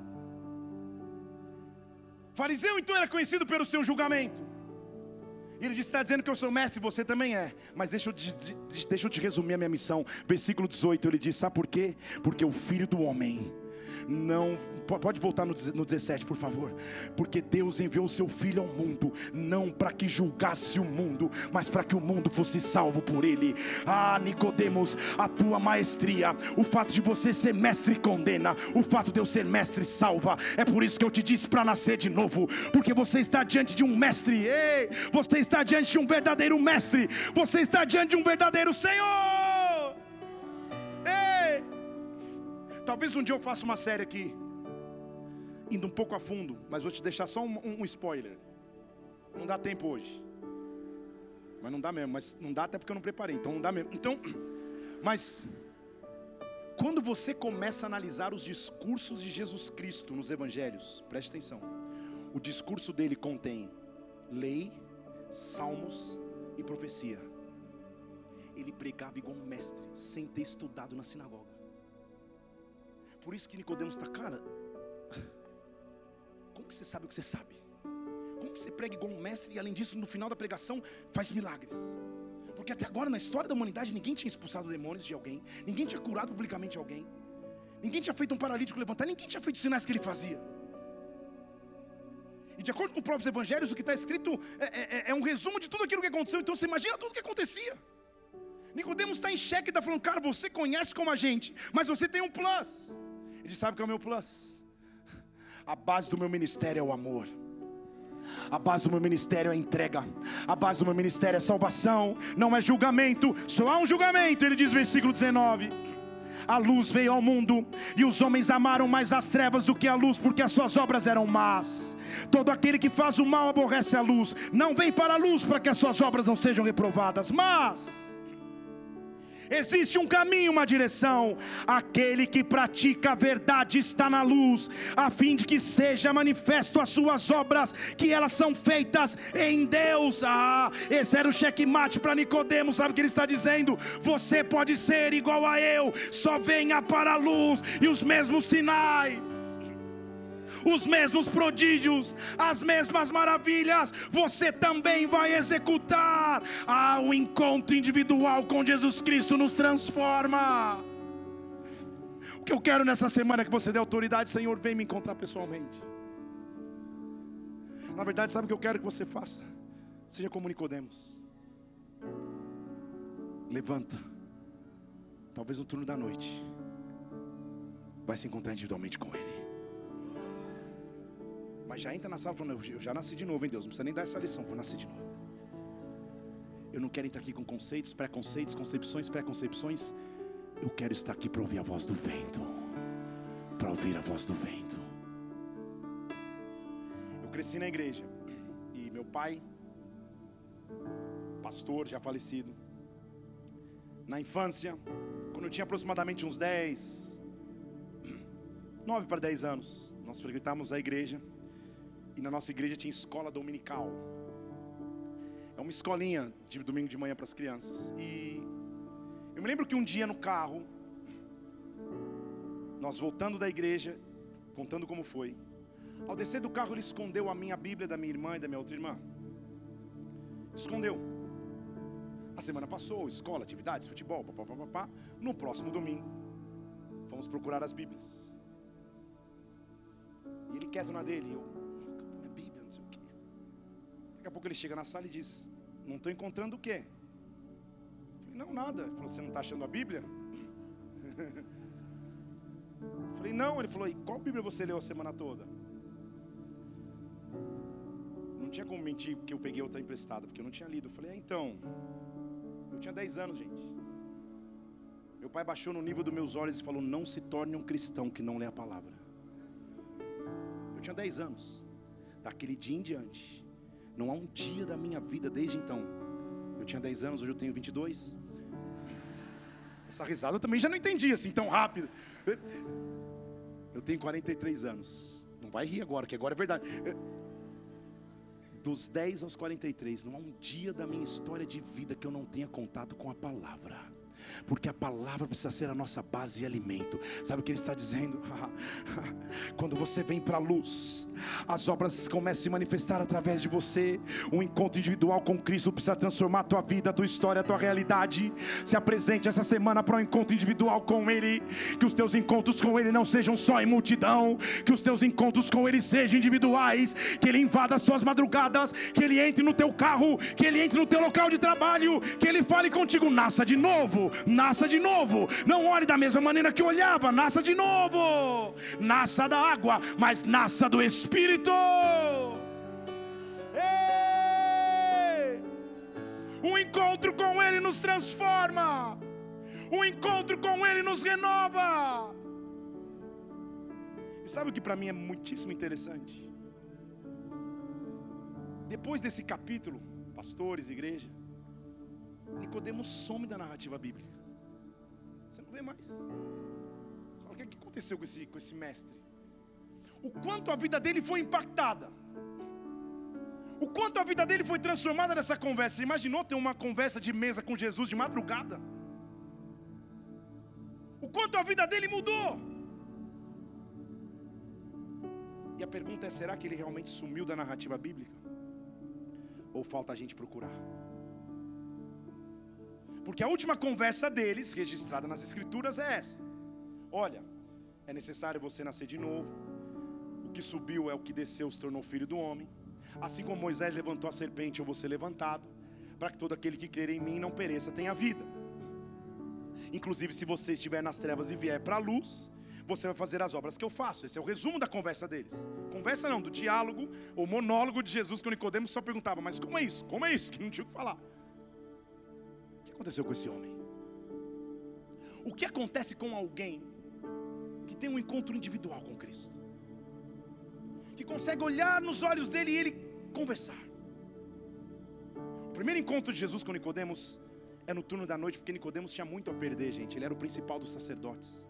Fariseu então era conhecido pelo seu julgamento. Ele está dizendo que eu sou mestre, você também é. Mas deixa eu, deixa eu te resumir a minha missão. Versículo 18, ele diz: Sabe por quê? Porque o filho do homem não. Pode voltar no 17, por favor. Porque Deus enviou o seu Filho ao mundo, não para que julgasse o mundo, mas para que o mundo fosse salvo por ele. Ah, Nicodemos, a tua maestria, o fato de você ser mestre condena, o fato de eu ser mestre salva. É por isso que eu te disse para nascer de novo, porque você está diante de um mestre. Ei, você está diante de um verdadeiro mestre. Você está diante de um verdadeiro Senhor. Talvez um dia eu faça uma série aqui, indo um pouco a fundo, mas vou te deixar só um, um, spoiler. Não dá tempo hoje. Mas não dá mesmo, mas não dá até porque eu não preparei, então não dá mesmo. Então, mas quando você começa a analisar os discursos de Jesus Cristo nos evangelhos, preste atenção. O discurso dele contém lei, salmos e profecia. Ele pregava igual um mestre, sem ter estudado na sinagoga. Por isso que Nicodemos está, cara, como que você sabe o que você sabe? Como que você prega igual um mestre e além disso, no final da pregação, faz milagres? Porque até agora na história da humanidade ninguém tinha expulsado demônios de alguém, ninguém tinha curado publicamente alguém, ninguém tinha feito um paralítico levantar, ninguém tinha feito os sinais que ele fazia. E de acordo com os próprios evangelhos, o que está escrito é, é, é, é, um resumo de tudo aquilo que aconteceu. Então você imagina tudo o que acontecia. Nicodemos está em xeque, está falando, cara, você conhece como a gente, mas você tem um plus. Ele sabe que é o meu plus. A base do meu ministério é o amor. A base do meu ministério é a entrega. A base do meu ministério é salvação. Não é julgamento. Só há um julgamento. Ele diz, versículo 19: A luz veio ao mundo, e os homens amaram mais as trevas do que a luz, porque as suas obras eram más. Todo aquele que faz o mal aborrece a luz. Não vem para a luz para que as suas obras não sejam reprovadas. Mas Existe um caminho, uma direção. Aquele que pratica a verdade está na luz, a fim de que seja manifesto as suas obras, que elas são feitas em Deus. Ah, esse era o checkmate para Nicodemos, sabe o que ele está dizendo? Você pode ser igual a eu, só venha para a luz e os mesmos sinais os mesmos prodígios, as mesmas maravilhas, você também vai executar. Ah, o encontro individual com Jesus Cristo nos transforma. O que eu quero nessa semana é que você dê autoridade, Senhor, vem me encontrar pessoalmente. Na verdade, sabe o que eu quero que você faça? Seja como Nicodemos. Levanta. Talvez no turno da noite. Vai se encontrar individualmente com Ele. Mas já entra na sala falando, eu já nasci de novo, hein Deus, não precisa nem dar essa lição, eu nasci de novo. Eu não quero entrar aqui com conceitos, preconceitos, concepções, preconcepções. Eu quero estar aqui para ouvir a voz do vento. Para ouvir a voz do vento. Eu cresci na igreja. E meu pai, pastor, já falecido. Na infância, quando eu tinha aproximadamente uns 10, 9 para 10 anos, nós frequentávamos a igreja. E na nossa igreja tinha escola dominical. É uma escolinha de domingo de manhã para as crianças. E eu me lembro que um dia no carro, nós voltando da igreja, contando como foi. Ao descer do carro, ele escondeu a minha Bíblia da minha irmã e da minha outra irmã. Escondeu. A semana passou, escola, atividades, futebol, papapá. No próximo domingo, fomos procurar as Bíblias. E ele quieto na dele, eu, pouco ele chega na sala e diz: Não estou encontrando o quê? falei, não, nada. Ele falou: Você não está achando a Bíblia? falei, não. Ele falou: E qual Bíblia você leu a semana toda? Não tinha como mentir que eu peguei outra emprestada, porque eu não tinha lido. Eu falei: é, Então, eu tinha 10 anos, gente. Meu pai baixou no nível dos meus olhos e falou: Não se torne um cristão que não lê a palavra. Eu tinha 10 anos. Daquele dia em diante, não há um dia da minha vida desde então. Eu tinha 10 anos, hoje eu tenho 22. Essa risada eu também já não entendi assim tão rápido. Eu tenho 43 anos. Não vai rir agora, que agora é verdade. dos 10 aos 43, não há um dia da minha história de vida que eu não tenha contato com a palavra porque a palavra precisa ser a nossa base e alimento. Sabe o que ele está dizendo? Quando você vem para a luz, as obras começam a se manifestar através de você. Um encontro individual com Cristo precisa transformar a tua vida, a tua história, a tua realidade. Se apresente essa semana para um encontro individual com Ele. Que os teus encontros com Ele não sejam só em multidão, que os teus encontros com Ele sejam individuais. Que Ele invada as suas madrugadas, que Ele entre no teu carro, que Ele entre no teu local de trabalho, que Ele fale contigo, nasça de novo nasça de novo. Não olhe da mesma maneira que olhava, nasça de novo. Nasça da água, mas nasça do Espírito. Ei! Um encontro com Ele nos transforma. Um encontro com Ele nos renova. E sabe o que para mim é muitíssimo interessante? Depois desse capítulo, pastores, igreja, Nicodemos some da narrativa bíblica. Você não vê mais. Você fala, o que, é que aconteceu com esse, com esse mestre? O quanto a vida dele foi impactada. O quanto a vida dele foi transformada nessa conversa. Você imaginou ter uma conversa de mesa com Jesus de madrugada? O quanto a vida dele mudou. E a pergunta é: será que ele realmente sumiu da narrativa bíblica? Ou falta a gente procurar? Porque a última conversa deles, registrada nas Escrituras, é essa: Olha, é necessário você nascer de novo. O que subiu é o que desceu, se tornou filho do homem. Assim como Moisés levantou a serpente, eu vou ser levantado, para que todo aquele que crer em mim não pereça, tenha vida. Inclusive, se você estiver nas trevas e vier para a luz, você vai fazer as obras que eu faço. Esse é o resumo da conversa deles. Conversa não, do diálogo, ou monólogo de Jesus com Nicodemos só perguntava, mas como é isso? Como é isso? Que não tinha o que falar aconteceu com esse homem? O que acontece com alguém que tem um encontro individual com Cristo? Que consegue olhar nos olhos dele e ele conversar. O primeiro encontro de Jesus com Nicodemos é no turno da noite, porque Nicodemos tinha muito a perder, gente. Ele era o principal dos sacerdotes.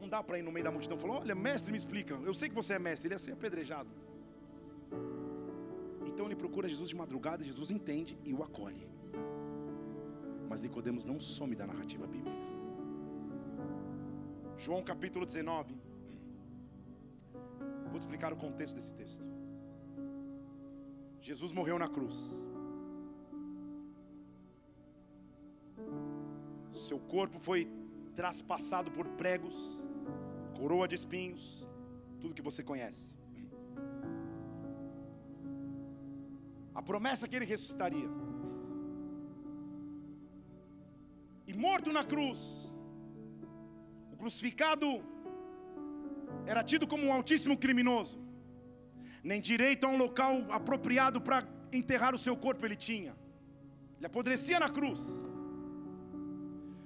Não dá para ir no meio da multidão e falar: Olha, mestre, me explica. Eu sei que você é mestre. Ele ia ser apedrejado. Então ele procura Jesus de madrugada, Jesus entende e o acolhe. Mas Nicodemos não some da narrativa bíblica. João capítulo 19. Vou te explicar o contexto desse texto. Jesus morreu na cruz. Seu corpo foi traspassado por pregos, coroa de espinhos, tudo que você conhece. A promessa que ele ressuscitaria e morto na cruz. O crucificado era tido como um altíssimo criminoso. Nem direito a um local apropriado para enterrar o seu corpo ele tinha. Ele apodrecia na cruz.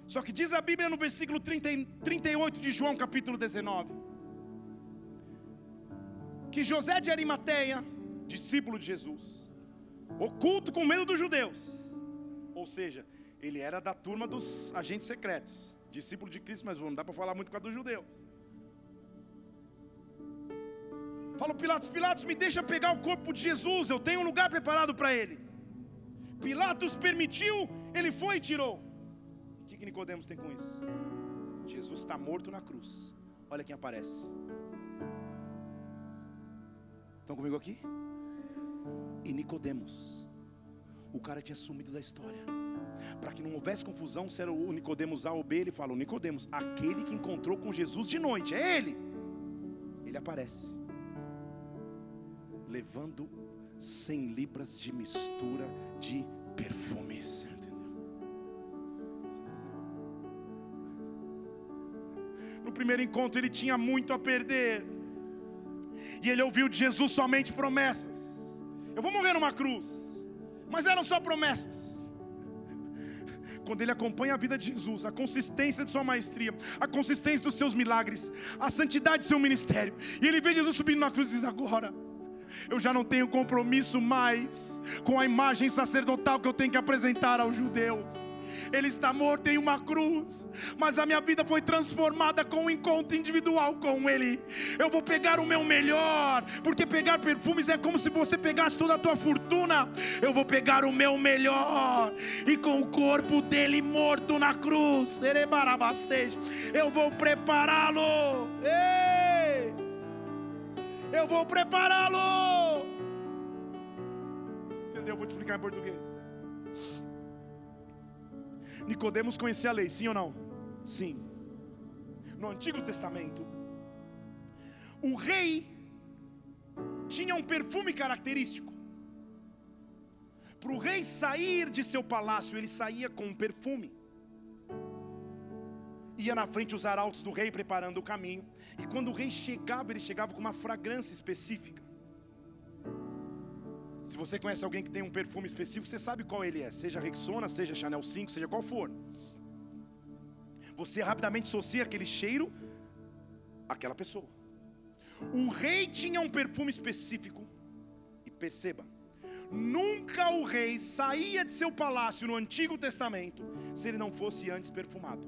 Só que diz a Bíblia no versículo 30, 38 de João, capítulo 19, que José de Arimateia, discípulo de Jesus, oculto com medo dos judeus, ou seja, ele era da turma dos agentes secretos, discípulo de Cristo, mas não dá para falar muito com a dos judeus. Fala Pilatos, Pilatos, me deixa pegar o corpo de Jesus, eu tenho um lugar preparado para ele. Pilatos permitiu, ele foi e tirou. O que, que Nicodemos tem com isso? Jesus está morto na cruz. Olha quem aparece. Estão comigo aqui? E Nicodemos, o cara tinha sumido da história para que não houvesse confusão, se era o Nicodemos A ou B, ele fala: o Nicodemos, aquele que encontrou com Jesus de noite, é ele. Ele aparece, levando 100 libras de mistura de perfumes. No primeiro encontro ele tinha muito a perder. E ele ouviu de Jesus somente promessas. Eu vou morrer numa cruz. Mas eram só promessas quando ele acompanha a vida de Jesus, a consistência de sua maestria, a consistência dos seus milagres, a santidade de seu ministério, e ele vê Jesus subindo na cruz e diz: Agora, eu já não tenho compromisso mais com a imagem sacerdotal que eu tenho que apresentar aos judeus. Ele está morto em uma cruz, mas a minha vida foi transformada com um encontro individual com Ele. Eu vou pegar o meu melhor, porque pegar perfumes é como se você pegasse toda a tua fortuna. Eu vou pegar o meu melhor, e com o corpo dele morto na cruz, eu vou prepará-lo. Eu vou prepará-lo. Entendeu? Eu vou te explicar em português. Nicodemos conhecia a lei, sim ou não? Sim. No Antigo Testamento, o rei tinha um perfume característico. Para o rei sair de seu palácio, ele saía com um perfume. Ia na frente os arautos do rei preparando o caminho. E quando o rei chegava, ele chegava com uma fragrância específica. Se você conhece alguém que tem um perfume específico, você sabe qual ele é, seja Rexona, seja Chanel 5, seja qual for. Você rapidamente associa aquele cheiro àquela pessoa. O rei tinha um perfume específico, e perceba, nunca o rei saía de seu palácio no Antigo Testamento se ele não fosse antes perfumado.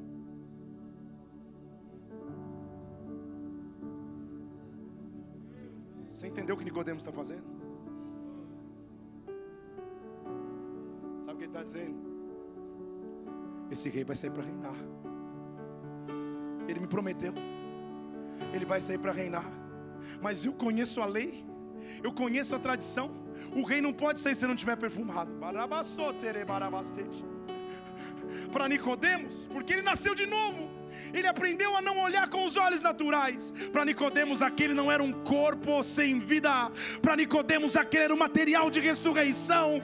Você entendeu o que Nicodemos está fazendo? Que ele está dizendo? Esse rei vai sair para reinar. Ele me prometeu. Ele vai sair para reinar. Mas eu conheço a lei. Eu conheço a tradição. O rei não pode sair se não tiver perfumado. Para Nicodemos, porque ele nasceu de novo. Ele aprendeu a não olhar com os olhos naturais. Para Nicodemos aquele não era um corpo sem vida. Para Nicodemos aquele era um material de ressurreição.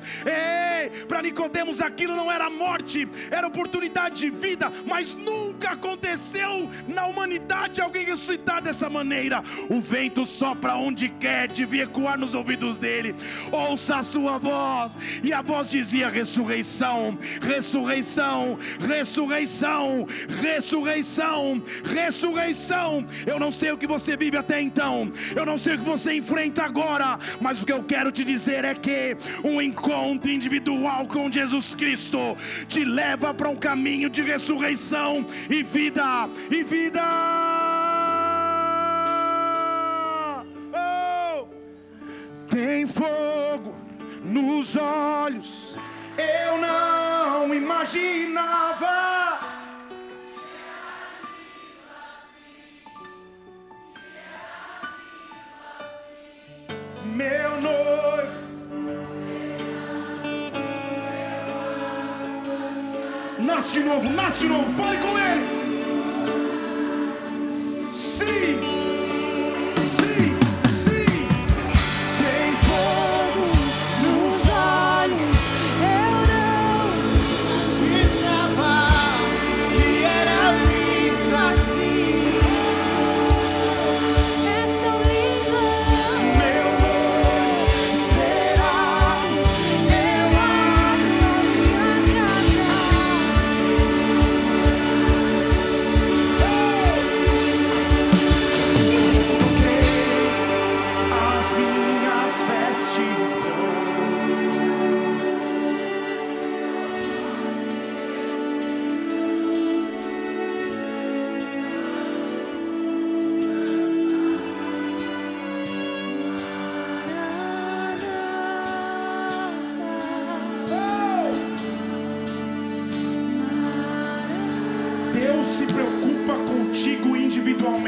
Para Nicodemos aquilo não era morte, era oportunidade de vida, mas nunca aconteceu na humanidade alguém ressuscitar dessa maneira. O vento sopra onde quer, devia ecoar nos ouvidos dele. Ouça a sua voz. E a voz dizia ressurreição, ressurreição, ressurreição, ressurreição ressurreição, ressurreição. Eu não sei o que você vive até então, eu não sei o que você enfrenta agora, mas o que eu quero te dizer é que um encontro individual com Jesus Cristo te leva para um caminho de ressurreição e vida, e vida. Oh! Tem fogo nos olhos, eu não imaginava. Meu noivo. Nasce novo, nasce novo, fale com ele. Sim.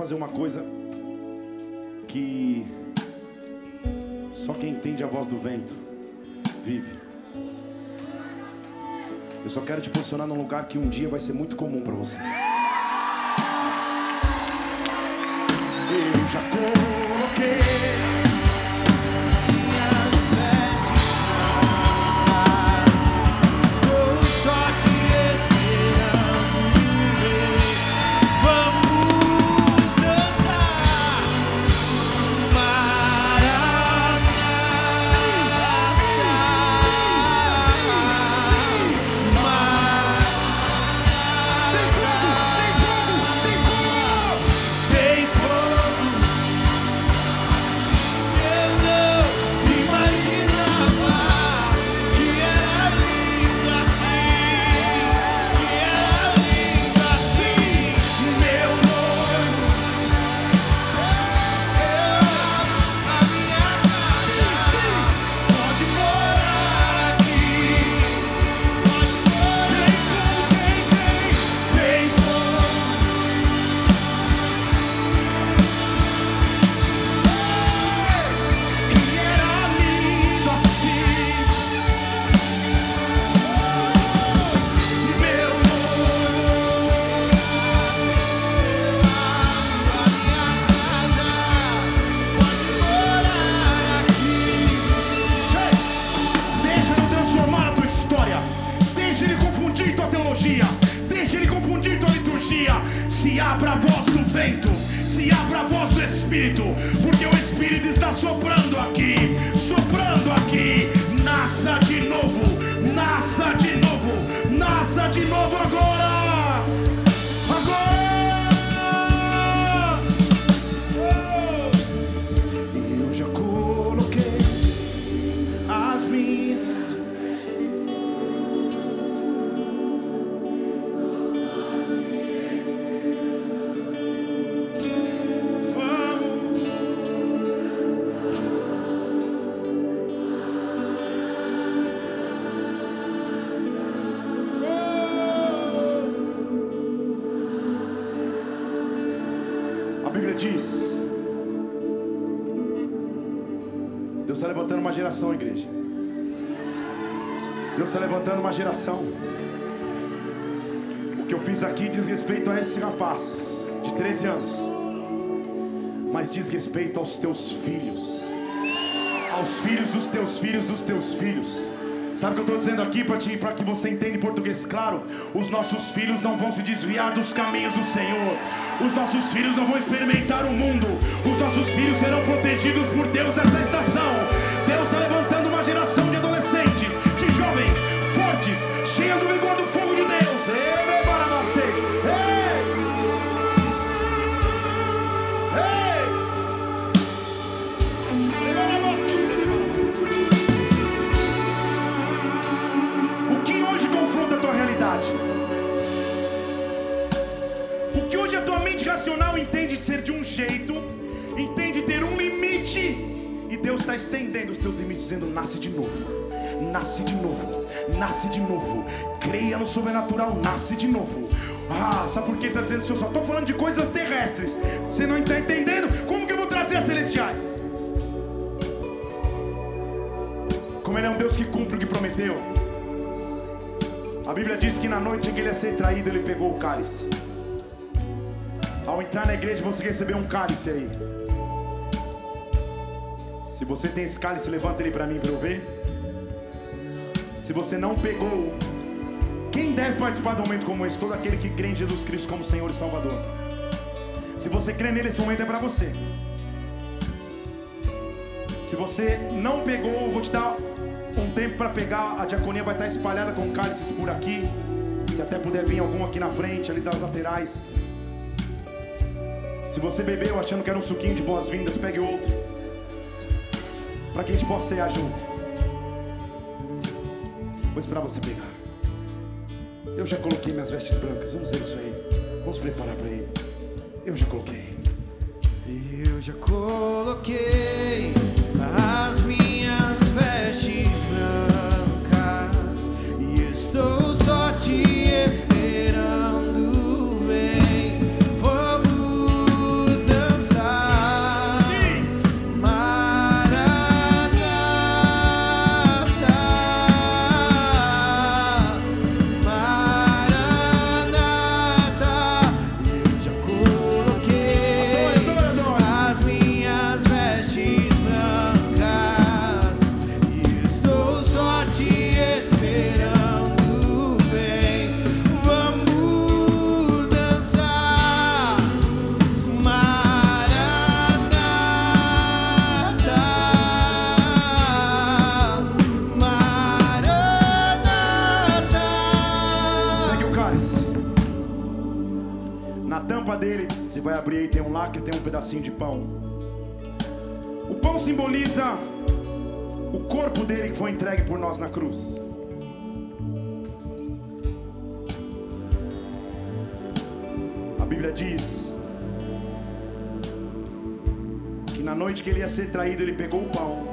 fazer uma coisa que só quem entende a voz do vento vive. Eu só quero te posicionar num lugar que um dia vai ser muito comum para você. Eu já coloquei. Aos teus filhos, aos filhos dos teus filhos dos teus filhos. Sabe o que eu estou dizendo aqui para que você entenda em português claro? Os nossos filhos não vão se desviar dos caminhos do Senhor. Os nossos filhos não vão experimentar o mundo. Os nossos filhos serão protegidos por Deus nessa estação. Deus está levantando uma geração de adolescentes, de jovens fortes, cheias do vigor do fogo estendendo os teus limites, dizendo: nasce de novo. Nasce de novo, nasce de novo, creia no sobrenatural, nasce de novo. Ah, sabe por que ele está dizendo isso? Eu só estou falando de coisas terrestres. Você não está entendendo? Como que eu vou trazer as celestiais? Como ele é um Deus que cumpre o que prometeu. A Bíblia diz que na noite em que ele ia ser traído, ele pegou o cálice. Ao entrar na igreja, você recebeu um cálice aí. Se você tem esse cálice, levanta ele para mim para eu ver. Se você não pegou, quem deve participar de um momento como esse? Todo aquele que crê em Jesus Cristo como Senhor e Salvador. Se você crê nele, esse momento é para você. Se você não pegou, eu vou te dar um tempo para pegar. A diaconia vai estar espalhada com cálices por aqui. Se até puder vir algum aqui na frente, ali das laterais. Se você bebeu achando que era um suquinho de boas-vindas, pegue outro. Para que a gente possa cear junto. Vou esperar você pegar. Eu já coloquei minhas vestes brancas. Vamos ver isso aí. Vamos preparar para ele. Eu já coloquei. Eu já coloquei as minhas tem um lacre, tem um pedacinho de pão. O pão simboliza o corpo dele que foi entregue por nós na cruz. A Bíblia diz que na noite que ele ia ser traído, ele pegou o pão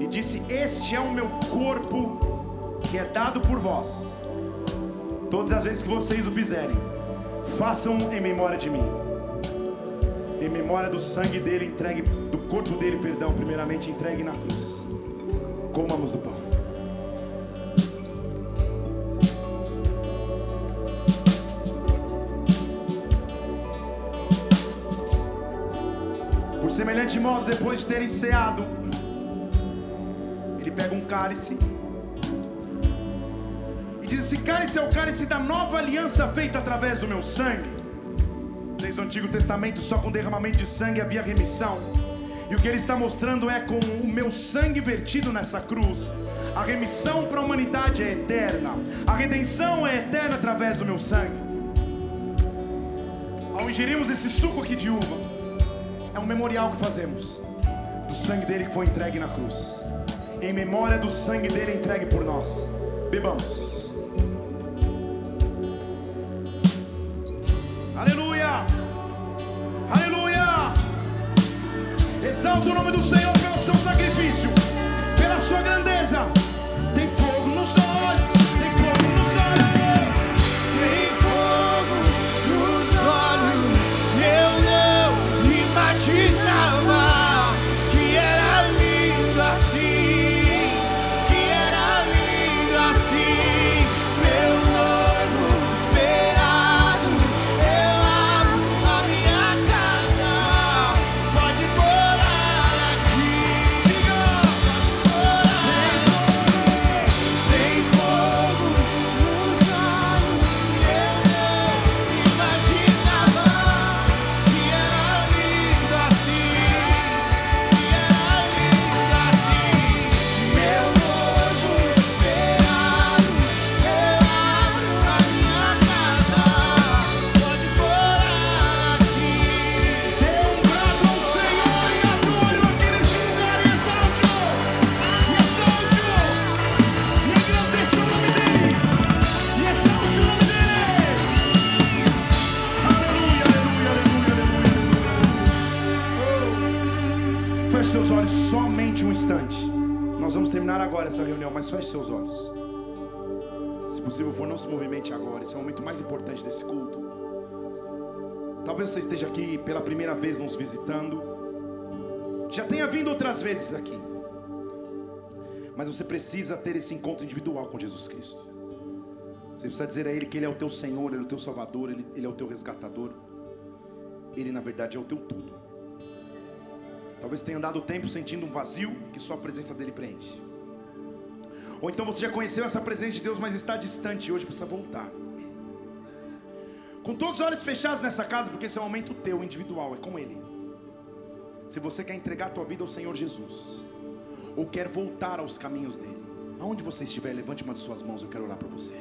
e disse: Este é o meu corpo que é dado por vós. Todas as vezes que vocês o fizerem, façam em memória de mim. Em memória do sangue dele entregue, do corpo dele, perdão, primeiramente entregue na cruz. Comamos do pão. Por semelhante modo, depois de terem ceado, ele pega um cálice e diz: Esse cálice é o cálice da nova aliança feita através do meu sangue. Desde o Antigo Testamento, só com derramamento de sangue havia remissão. E o que ele está mostrando é com o meu sangue vertido nessa cruz. A remissão para a humanidade é eterna. A redenção é eterna através do meu sangue. Ao ingerirmos esse suco aqui de uva, é um memorial que fazemos do sangue dele que foi entregue na cruz. Em memória do sangue dele entregue por nós. Bebamos. Aleluia! Aleluia! Exalta o nome do Senhor pelo seu sacrifício, pela sua grandeza. Agora essa reunião, mas feche seus olhos. Se possível for, não se movimente agora. Esse é o momento mais importante desse culto. Talvez você esteja aqui pela primeira vez nos visitando. Já tenha vindo outras vezes aqui. Mas você precisa ter esse encontro individual com Jesus Cristo. Você precisa dizer a Ele que Ele é o teu Senhor, Ele é o teu Salvador, Ele, Ele é o teu resgatador. Ele, na verdade, é o teu tudo. Talvez tenha andado o tempo sentindo um vazio que só a presença dEle preenche. Ou então você já conheceu essa presença de Deus, mas está distante e hoje precisa voltar. Com todos os olhos fechados nessa casa, porque esse é um momento teu, individual, é com Ele. Se você quer entregar a tua vida ao Senhor Jesus, ou quer voltar aos caminhos dele, aonde você estiver, levante uma de suas mãos, eu quero orar por você.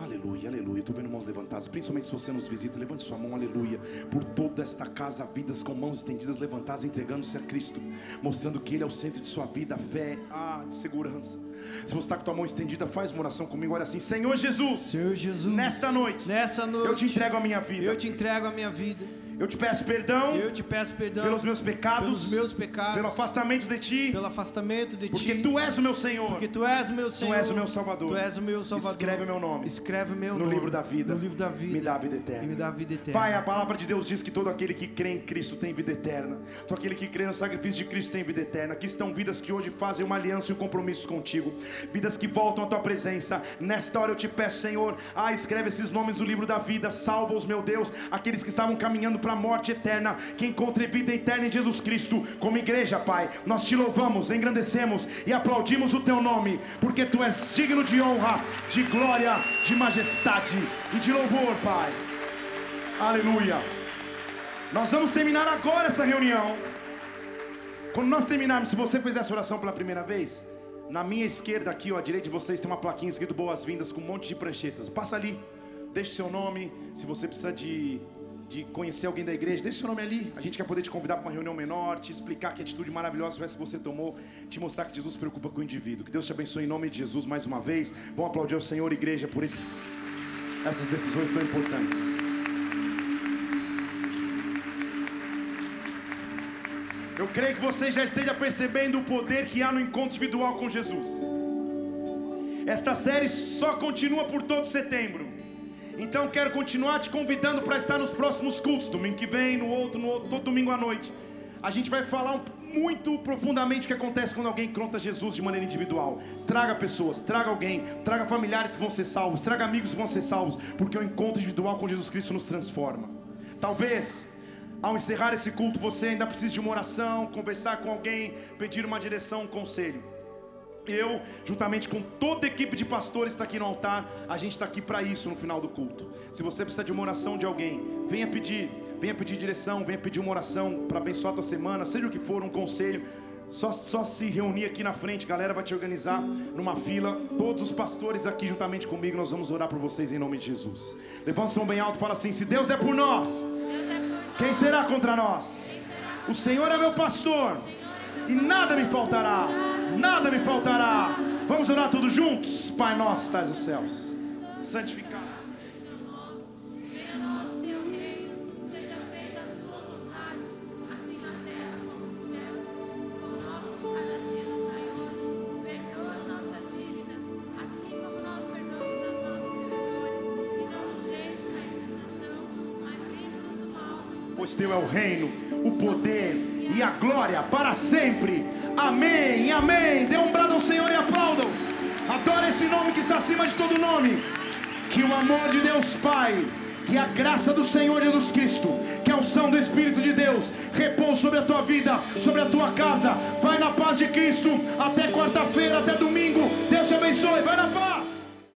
Aleluia, aleluia. Estou vendo mãos levantadas, principalmente se você nos visita, levante sua mão, aleluia. Por toda esta casa, vidas com mãos estendidas, levantadas, entregando-se a Cristo, mostrando que Ele é o centro de sua vida, fé, ah, de segurança. Se você está com a tua mão estendida, faz uma oração comigo, olha assim: Senhor Jesus, Senhor Jesus, nesta noite, nessa noite eu te entrego a minha vida, eu te entrego a minha vida. Eu te peço perdão Eu te peço perdão pelos meus pecados, pelos meus pecados, pelo afastamento de ti, pelo afastamento de porque ti, tu és o meu Senhor. porque tu és o meu Senhor, és o meu Salvador. Tu és o meu Salvador. Escreve o meu nome Escreve meu no nome livro da vida. No livro da vida. Me dá a vida eterna. Me dá a vida eterna. Pai, a palavra de Deus diz que todo aquele que crê em Cristo tem vida eterna. Todo aquele que crê no sacrifício de Cristo tem vida eterna. Aqui estão vidas que hoje fazem uma aliança e um compromisso contigo. Vidas que voltam à tua presença. Nesta hora eu te peço, Senhor, ah, escreve esses nomes do livro da vida. Salva-os, meu Deus, aqueles que estavam caminhando para a morte eterna. Que encontre vida eterna em Jesus Cristo. Como igreja, Pai, nós te louvamos, engrandecemos e aplaudimos o teu nome, porque tu és digno de honra, de glória, de majestade e de louvor, Pai. Aleluia. Nós vamos terminar agora essa reunião. Quando nós terminarmos, se você fez essa oração pela primeira vez, na minha esquerda aqui, ó, à direita de vocês tem uma plaquinha escrito boas-vindas com um monte de pranchetas. Passa ali, deixe seu nome, se você precisa de de conhecer alguém da igreja, deixa seu nome ali. A gente quer poder te convidar para uma reunião menor, te explicar que atitude maravilhosa que você tomou, te mostrar que Jesus se preocupa com o indivíduo. Que Deus te abençoe em nome de Jesus mais uma vez. Vamos aplaudir ao Senhor, igreja, por esses, essas decisões tão importantes. Eu creio que você já esteja percebendo o poder que há no encontro individual com Jesus. Esta série só continua por todo setembro. Então quero continuar te convidando para estar nos próximos cultos, domingo que vem, no outro, no outro, todo domingo à noite. A gente vai falar muito profundamente o que acontece quando alguém conta Jesus de maneira individual. Traga pessoas, traga alguém, traga familiares que vão ser salvos, traga amigos que vão ser salvos, porque o encontro individual com Jesus Cristo nos transforma. Talvez ao encerrar esse culto você ainda precise de uma oração, conversar com alguém, pedir uma direção, um conselho. Eu, juntamente com toda a equipe de pastores está aqui no altar, a gente está aqui para isso no final do culto. Se você precisa de uma oração de alguém, venha pedir, venha pedir direção, venha pedir uma oração para abençoar a tua semana, seja o que for, um conselho. Só, só se reunir aqui na frente, galera vai te organizar numa fila. Todos os pastores aqui juntamente comigo, nós vamos orar por vocês em nome de Jesus. Levanta o som bem alto e fala assim: Se Deus é por nós, quem será contra nós? O Senhor é meu pastor e nada me faltará nada me faltará. Vamos orar todos juntos? Pai nosso, estás nos céus, santificado. Pois teu é o reino, o poder e a glória para sempre. Amém, amém. Dê um brado ao Senhor e aplaudam. Adora esse nome que está acima de todo nome. Que o amor de Deus Pai, que a graça do Senhor Jesus Cristo, que a unção do Espírito de Deus repouse sobre a tua vida, sobre a tua casa. Vai na paz de Cristo. Até quarta-feira, até domingo.